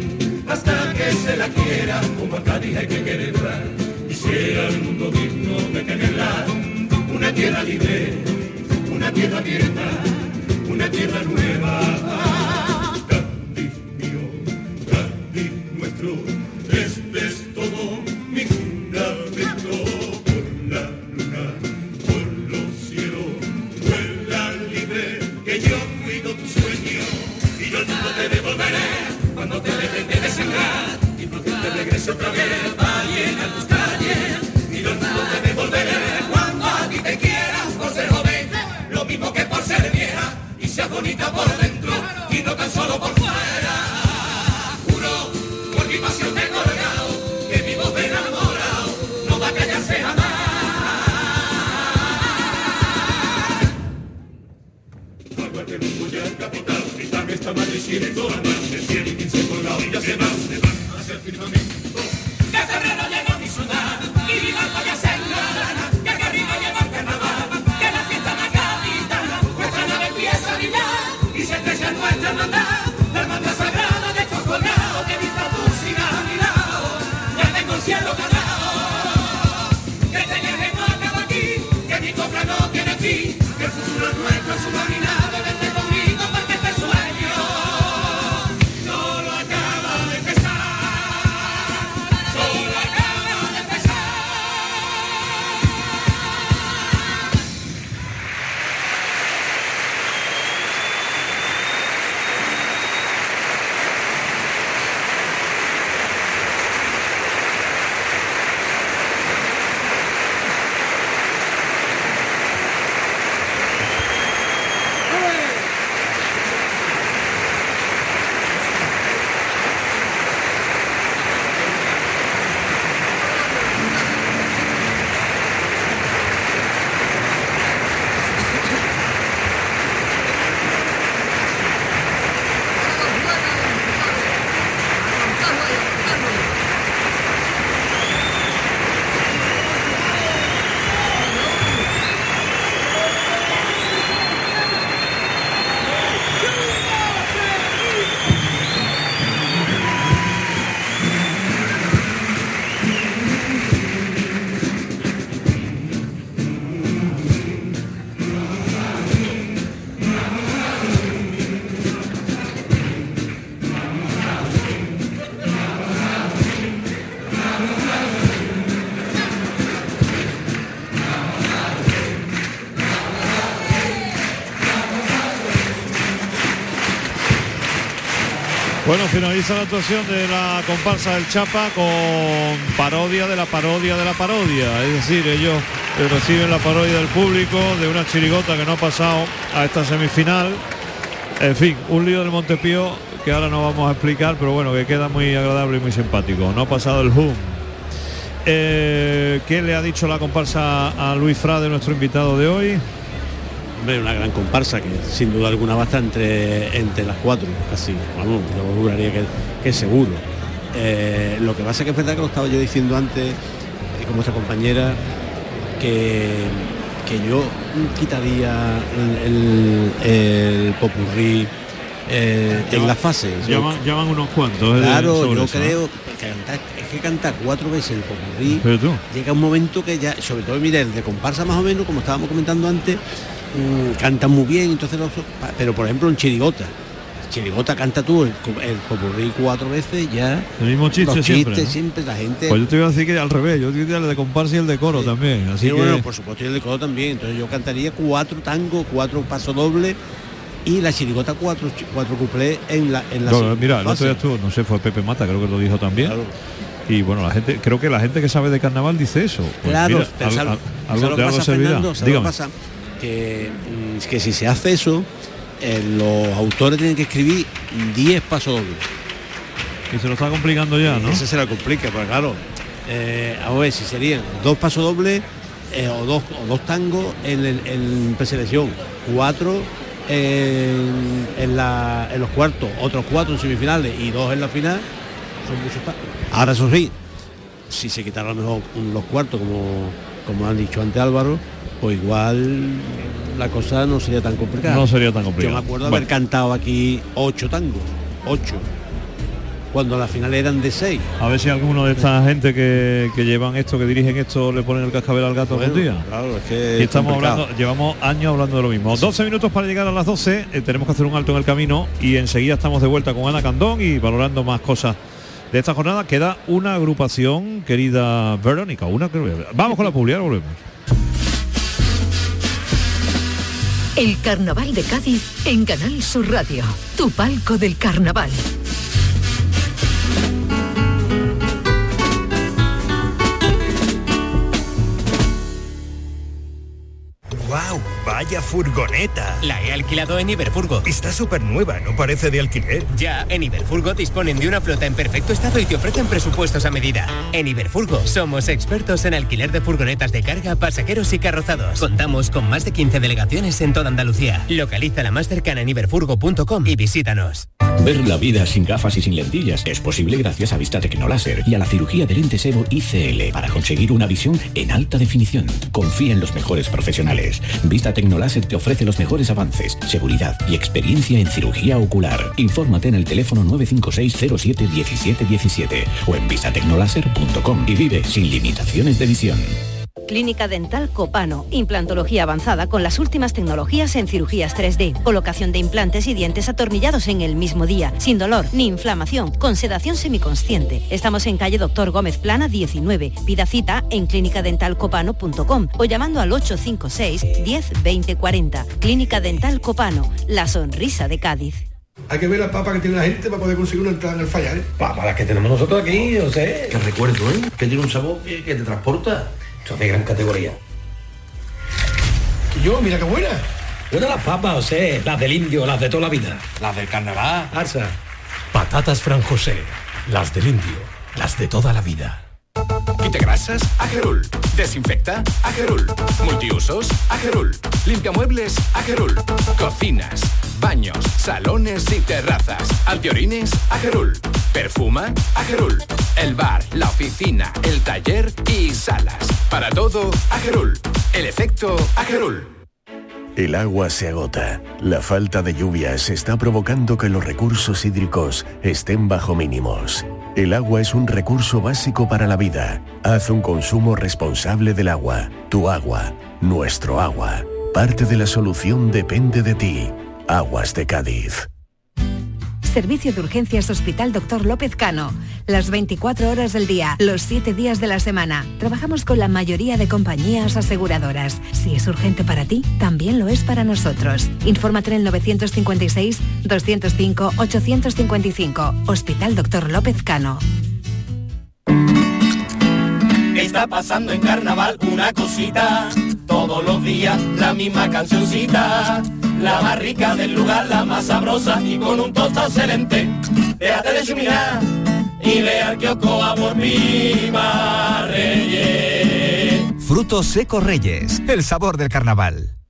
hasta que se la quiera. Como a Cádiz hay que quererla. Quisiera el mundo digno de tenerla. Una tierra libre, una tierra abierta, una tierra nueva. Bueno, finaliza la actuación de la comparsa del Chapa con parodia de la parodia de la parodia. Es decir, ellos eh, reciben la parodia del público de una chirigota que no ha pasado a esta semifinal. En fin, un lío del Montepío que ahora no vamos a explicar, pero bueno, que queda muy agradable y muy simpático. No ha pasado el hum. Eh, ¿Qué le ha dicho la comparsa a Luis Frade, nuestro invitado de hoy? Hombre, una gran comparsa que sin duda alguna va a estar entre, entre las cuatro, casi, vamos, yo juraría que, que seguro. Eh, lo que pasa es que es verdad que lo estaba yo diciendo antes, eh, con nuestra compañera, que, que yo quitaría el, el, el popurrí eh, en la fase. Van unos cuantos. eh, Claro, yo creo que cantar, es que canta cuatro veces el popurrí. Llega un momento que ya, sobre todo mira, el de comparsa más o menos, como estábamos comentando antes, mm, canta muy bien, entonces los- pero por ejemplo en Chirigota. Chirigota canta tú el, el popurrí cuatro veces ya. El mismo chiste los siempre, chistes ¿no? siempre, la gente. Pues yo te iba a decir que al revés, yo diría el de comparsa y el de coro también. Así que bueno, por supuesto, y el de coro también. Entonces yo cantaría cuatro tangos, cuatro pasodobles y la chirigota cuatro, cuatro cuplés en la en la segunda mira, el otro día estuvo, no sé, fue Pepe Mata, creo que lo dijo también. Y bueno, la gente, creo que la gente que sabe de carnaval dice eso. Pues Claro, mira, pero al- ¿sabes- al- ¿sabes algo pasa. Fernando? ¿Sabes lo que Dígame. pasa? Que, mm, que si se hace eso, eh, los autores tienen que escribir 10 pasodobles. Y se lo está complicando ya, ¿no? Eso se la complica, pero claro, eh, a ver si serían dos pasodobles eh, o, dos, o dos tangos en, el- en preselección, cuatro en, en la- en los cuartos, otros cuatro en semifinales y dos en la final, son muchos pa- Ahora eso sí, si se quitaran a lo mejor los cuartos, como, como han dicho antes Álvaro, pues igual la cosa no sería tan complicada. No sería tan complicado. Yo me acuerdo Bueno. haber cantado aquí ocho tangos, ocho, cuando la final eran de seis. A ver si alguno de esta gente que, que llevan esto, que dirigen esto, le ponen el cascabel al gato algún Bueno, día. Claro, es que Y es estamos complicado. hablando, llevamos años hablando de lo mismo. 12 minutos para llegar a las 12, eh, tenemos que hacer un alto en el camino y enseguida estamos de vuelta con Ana Candón y valorando más cosas de esta jornada. Queda una agrupación, querida Verónica, una Vamos con la publicidad, volvemos. El Carnaval de Cádiz en Canal Sur Radio, tu palco del carnaval. ¡Wow! ¡Vaya furgoneta! La he alquilado en Iberfurgo. Está súper nueva, ¿no parece de alquiler? Ya, en Iberfurgo disponen de una flota en perfecto estado y te ofrecen presupuestos a medida. En Iberfurgo somos expertos en alquiler de furgonetas de carga, pasajeros y carrozados. Contamos con más de 15 delegaciones en toda Andalucía. Localiza la más cercana en iberfurgo.com y visítanos. Ver la vida sin gafas y sin lentillas es posible gracias a Vista Tecnoláser y a la cirugía de lentes Evo ICL para conseguir una visión en alta definición. Confía en los mejores profesionales. Vista Tecnoláser te ofrece los mejores avances, seguridad y experiencia en cirugía ocular. Infórmate en el teléfono 956-07-1717 o en vistatecnoláser.com y vive sin limitaciones de visión. Clínica Dental Copano, implantología avanzada con las últimas tecnologías en cirugías 3D, colocación de implantes y dientes atornillados en el mismo día, sin dolor ni inflamación, con sedación semiconsciente. Estamos en calle Doctor Gómez Plana 19. Pida cita en clínicadentalcopano.com o llamando al 856 10 20 40. Clínica Dental Copano, la sonrisa de Cádiz. Hay que ver la papa que tiene la gente para poder conseguir una entrada en el fallar. ¿eh? Para las que tenemos nosotros aquí, yo sé. Que recuerdo, ¿eh? Que tiene un sabor que, que te transporta. Esto es de gran categoría. Y yo, mira qué buena. Bueno, las papas, o sea, las del indio, las de toda la vida. Las del carnaval. Arsa. Patatas Fran José, las del indio, las de toda la vida. Quita grasas, Agerul. Desinfecta, Agerul. Multiusos, Agerul. Limpia muebles, Agerul. Cocinas, baños, salones y terrazas. Antiorines, Agerul. Perfuma, Agerul. El bar, la oficina, el taller y salas. Para todo, Agerul. El efecto, Agerul. El agua se agota. La falta de lluvias está provocando que los recursos hídricos estén bajo mínimos. El agua es un recurso básico para la vida. Haz un consumo responsable del agua. Tu agua, nuestro agua. Parte de la solución depende de ti. Aguas de Cádiz. Servicio de Urgencias Hospital Dr. López Cano. Las 24 horas del día, los 7 días de la semana. Trabajamos con la mayoría de compañías aseguradoras. Si es urgente para ti, también lo es para nosotros. Infórmate en el 956-205-855. Hospital Dr. López Cano. Está pasando en carnaval una cosita, todos los días la misma cancioncita. La más rica del lugar, la más sabrosa y con un tosto excelente. Déjate de chuminar y ve al kiosco a por Viva Reyes. Frutos secos Reyes, el sabor del carnaval.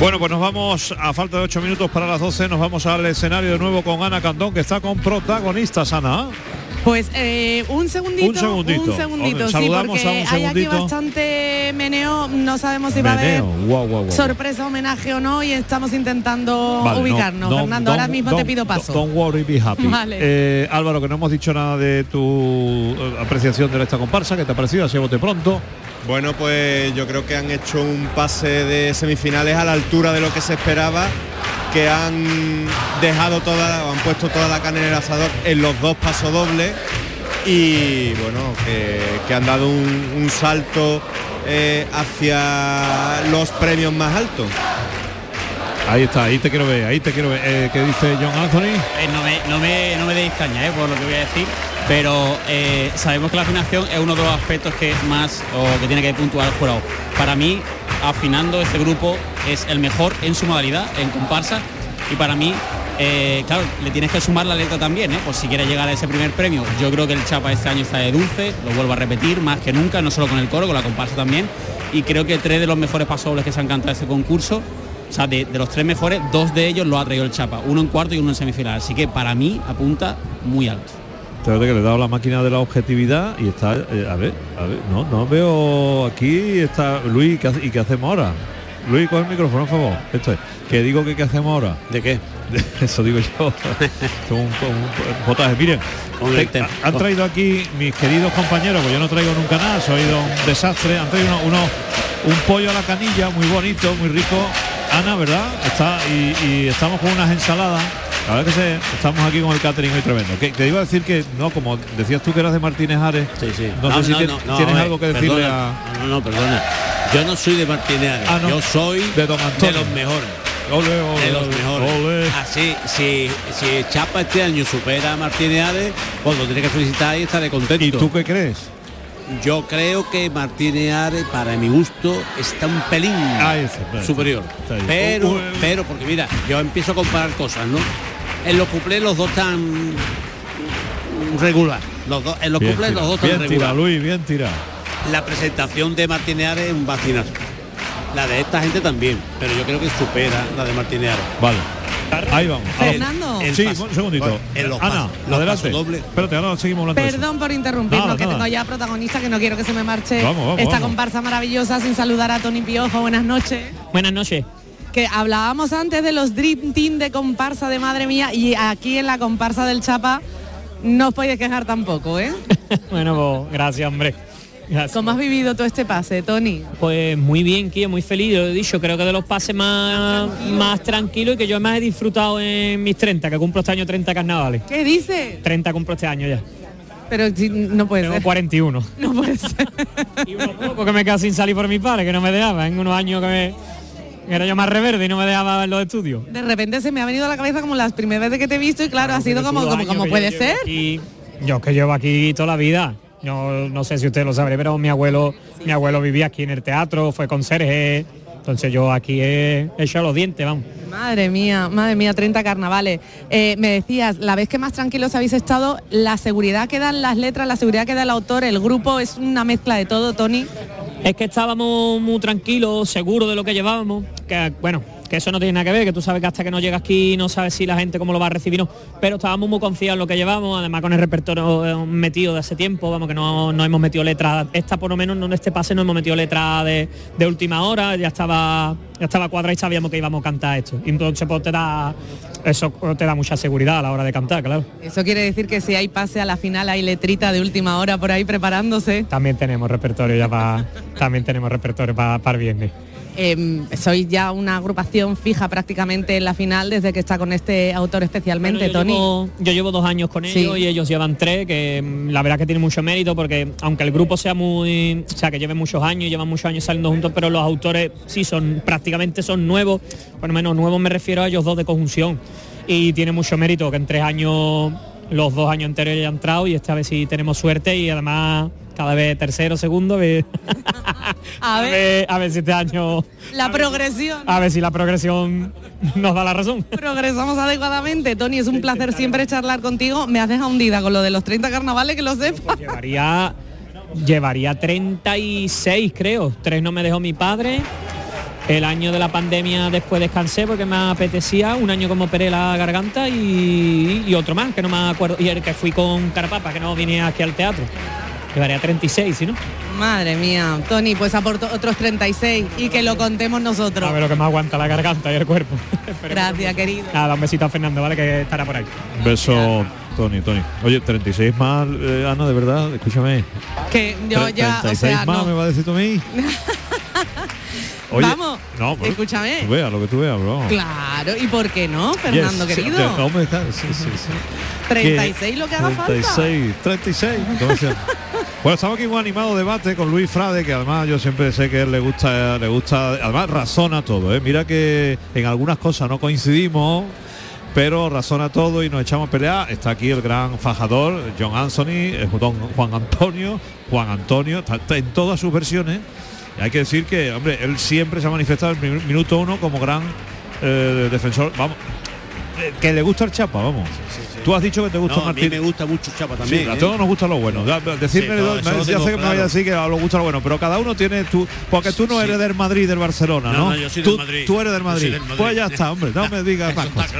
Bueno, pues nos vamos, a falta de 8 minutos para las 12, nos vamos al escenario de nuevo con Ana Cantón, que está con protagonistas, Ana. Pues eh, un segundito, Un segundito. un segundito, sí, saludamos porque a un hay aquí bastante meneo, no sabemos si va a haber sorpresa, homenaje o no, y estamos intentando Vale, no, ubicarnos. Fernando, ahora mismo te pido paso. Don't worry, be happy. Vale. Eh, Álvaro, que no hemos dicho nada de tu eh, apreciación de esta comparsa, ¿qué te ha parecido? Así a bote pronto. Bueno, pues yo creo que han hecho un pase de semifinales a la altura de lo que se esperaba, que han dejado toda, han puesto toda la carne en el asador en los dos pasodobles y bueno, que, que han dado un, un salto eh, hacia los premios más altos. Ahí está, ahí te quiero ver, ahí te quiero ver. Eh, ¿Qué dice John Anthony? Eh, no, me, no, me, no me deis caña eh, por lo que voy a decir, pero eh, sabemos que la afinación es uno de los aspectos que más o que tiene que puntuar el jurado. Para mí, afinando este grupo es el mejor en su modalidad, en comparsa, y para mí, eh, claro, le tienes que sumar la letra también, ¿eh? por si quieres llegar a ese primer premio. Yo creo que el Chapa este año está de dulce, lo vuelvo a repetir, más que nunca, no solo con el coro, con la comparsa también, y creo que tres de los mejores pasobles que se han cantado este concurso o sea, de, de los tres mejores, dos de ellos lo ha traído el Chapa, uno en cuarto y uno en semifinal. Así que para mí apunta muy alto. Fíjate que le he dado la máquina de la objetividad y está, eh, a ver, a ver, no, no veo aquí está Luis ¿qué hace- y qué hacemos ahora. Luis, coge el micrófono, por favor. Esto es. Que digo que qué hacemos ahora. ¿De qué? *laughs* Eso digo yo. Un, un- un potaje. Miren, te- tema. han traído aquí mis queridos compañeros, pues yo no traigo nunca nada, soy un desastre. Han traído uno, uno- un pollo a la canilla, muy bonito, muy rico. Ana, ¿verdad? Está y, y estamos con unas ensaladas. La verdad que se- estamos aquí con el catering muy tremendo. Que te iba a decir que, no, como decías tú que eras de Martínez Ares, no, sé si tien- tienes eh, algo que decirle perdona, a... No, no, perdona. Yo no soy de Martínez Ares, Ah, no. yo soy De Don los mejores. Ole, ole, de los mejores. ole. Así, si, si Chapa este año supera a Martínez Ares, pues lo tiene que felicitar y estaré contento. ¿Y tú qué crees? Yo creo que Martínez Ares, para mi gusto, está un pelín eso, superior. Pero, uh, pero, porque mira, yo empiezo a comparar cosas, ¿no? En los cuplés los dos están regular. Los dos, en los Bien cuplés tira, los dos bien están tira. Luis, bien tira. La presentación de Martínez es un vacinazo. La de esta gente también, pero yo creo que supera la de Martínez. Vale. Ahí vamos. Fernando. sí, paso- un segundito. los Ana, pasos- los adelante. pasodobles. Espérate, ahora seguimos hablando. Perdón por interrumpirnos, Nada, que nada. tengo ya protagonista, que no quiero que se me marche Vamos, vamos, esta vamos. comparsa maravillosa sin saludar a Tony Piojo. Buenas noches. Buenas noches. Que hablábamos antes de los Dream Team de comparsa de Madre Mía y aquí en la comparsa del Chapa no os podéis quejar tampoco, ¿eh? *laughs* bueno, pues gracias, hombre. Gracias. ¿Cómo has vivido todo este pase, Tony? Pues muy bien, Kio, muy feliz. Lo he dicho, creo que de los pases más, más tranquilos y que yo más he disfrutado en mis 30, que cumplo este año 30 carnavales. ¿Qué dice? 30 cumplo este año ya. Pero no puede Tengo ser. 41. *laughs* No puede ser. *laughs* Porque me quedo sin salir por mi padre, que no me dejaba. En unos años que, me, que era yo más reverde y no me dejaba ver los estudios. De repente se me ha venido a la cabeza como las primeras veces que te he visto y claro, ha sido como, como, como puede yo ser. aquí- yo que llevo aquí toda la vida. Yo no sé si usted lo sabrá, pero mi abuelo, mi abuelo vivía aquí en el teatro, fue conserje, Entonces yo aquí he echado los dientes, vamos. Madre mía, madre mía, 30 carnavales. Eh, me decías, la vez que más tranquilos habéis estado, la seguridad que dan las letras, la seguridad que da el autor, el grupo, es una mezcla de todo, Tony. Es que estábamos muy tranquilos, seguros de lo que llevábamos, que bueno, que eso no tiene nada que ver, que tú sabes que hasta que no llegas aquí no sabes si la gente cómo lo va a recibir, no. pero estábamos muy confiados en lo que llevamos, además con el repertorio eh, metido de hace tiempo, vamos que no, no hemos metido letras, esta por lo menos no en este pase no hemos metido letra de, de última hora, ya estaba ya estaba cuadrada y sabíamos que íbamos a cantar esto. Y entonces pues te da eso te da mucha seguridad a la hora de cantar, claro. Eso quiere decir que si hay pase a la final hay letrita de última hora por ahí preparándose. También tenemos repertorio ya para *laughs* también tenemos repertorio para el viernes. Eh, sois ya una agrupación fija prácticamente en la final desde que está con este autor especialmente, yo Tony. Llevo, yo llevo dos años con ellos y ellos llevan tres, que mm, la verdad que tiene mucho mérito porque aunque el grupo sea muy, o sea, que lleve muchos años, llevan muchos años saliendo juntos, pero los autores sí son prácticamente son nuevos, por lo menos nuevos me refiero a ellos dos de conjunción. Y tiene mucho mérito que en tres años, los dos años anteriores ya han entrado y esta vez sí tenemos suerte y además cada vez tercero, segundo, A *laughs* ver, a ver si este año la progresión. a ver si la progresión nos da la razón. Progresamos adecuadamente. Tony, es un placer siempre charlar contigo. Me has dejado hundida con lo de los 30 carnavales, que lo sepas. Llevaría llevaría 36, creo. Tres no me dejó mi padre. El año de la pandemia después descansé porque me apetecía, un año como operé la garganta y, y otro más, que no me acuerdo, y el que fui con Carapapa, que no vine aquí al teatro. Llevaría 36, ¿sí no? Madre mía, Tony, pues aporto otros 36 y que lo contemos nosotros. A ver lo que me aguanta la garganta y el cuerpo. *laughs* Gracias, querido. Nada, un besito a Fernando, ¿vale? Que estará por ahí. Un beso, Tony, Tony. Oye, 36 más, eh, Ana, de verdad, escúchame. Que yo ya, o 36 sea, más no. me va a decir tú a mí. *laughs* Oye, Vamos, no, pues, escúchame. Tú veas lo que tú veas, bro. Claro, ¿y por qué no, Fernando, Yes, querido? sí, hombre, está- sí, sí, sí. 36 lo que haga falta. 36, 36. entonces. bueno, estamos aquí en un animado debate con Luis Frade, que además yo siempre sé que él le gusta, le gusta, además razona todo, ¿eh? Mira que en algunas cosas no coincidimos, pero razona todo y nos echamos a pelear. Está aquí el gran fajador, John Anthony, eh, don Juan Antonio, Juan Antonio, está, está en todas sus versiones. Hay que decir que, hombre, él siempre se ha manifestado en el min- minuto uno como gran eh, defensor, vamos, eh, que le gusta el chapa, vamos. Tú has dicho que te gusta No, a mí Martín. me gusta mucho Chapa también. Sí, a ¿eh? todos nos gusta lo bueno. Decirme, lo ya sé que me vaya a claro. decir que a lo gusta lo bueno, pero cada uno tiene tu. Porque tú no eres del Madrid, del Barcelona, No, ¿no? no, yo soy tú, del Madrid. tú eres del Madrid. soy del Madrid. Pues ya está, hombre. No me digas *laughs* más cosas.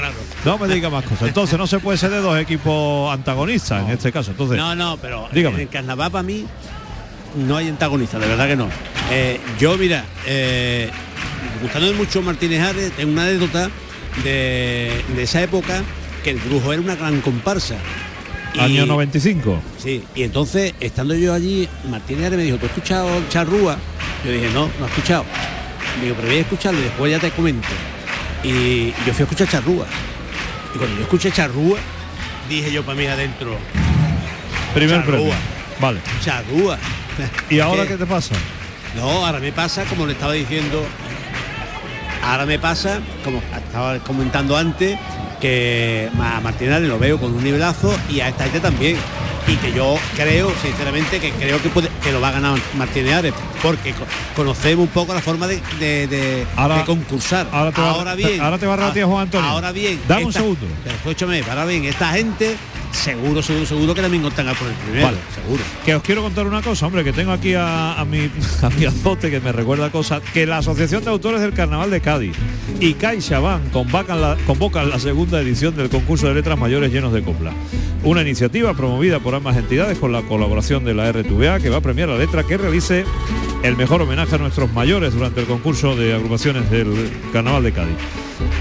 No me digas más cosas. Entonces no se puede ser de dos equipos antagonistas en este caso. Entonces. No, no, pero Dígame. en el carnaval para mí no hay antagonista, de verdad que no. Eh, yo, mira, eh, gustándome mucho Martínez Ares, tengo una anécdota de, de esa época que el brujo era una gran comparsa. Y- Año 95. Sí, y entonces, estando yo allí, Martínez Ares me dijo, ¿tú has escuchado Charrúa? Yo dije, no, no he escuchado. Me digo, pero voy a escucharlo y después ya te comento. Y yo fui a escuchar Charrúa. Y cuando yo escuché Charrúa, dije yo para mí adentro, Primer Charrúa. premio. Vale. Charrúa. ¿Y ahora qué te pasa? No, ahora me pasa, como le estaba diciendo, ahora me pasa, como estaba comentando antes, que a Martínez lo veo con un nivelazo y a esta gente también. Y que yo creo, sinceramente, que creo que, puede- que lo va a ganar Martínez Ares, porque co- conocemos un poco la forma de, de- de- Ahora- de concursar. ahora te va- ahora bien. ahora te va a rebatir Juan Antonio. Ahora bien. Dame un segundo. escúchame, ahora bien, esta gente, seguro, seguro, seguro que también están a por el primero. Vale. seguro. Que os quiero contar una cosa, hombre, que tengo aquí a, a mi, *laughs* a mi azote que me recuerda cosas, que la Asociación de Autores del Carnaval de Cádiz y CaixaBank convocan la, convocan la segunda edición del concurso de letras mayores llenos de copla. Una iniciativa promovida por ambas entidades con la colaboración de la RTVA que va a premiar la letra que realice el mejor homenaje a nuestros mayores durante el concurso de agrupaciones del Carnaval de Cádiz.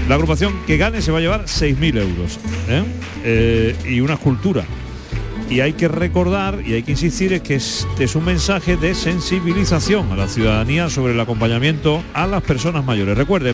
La agrupación que gane se va a llevar 6.000 euros ¿eh? Eh, y una escultura. Y hay que recordar y hay que insistir es que este es un mensaje de sensibilización a la ciudadanía sobre el acompañamiento a las personas mayores. Recuerde,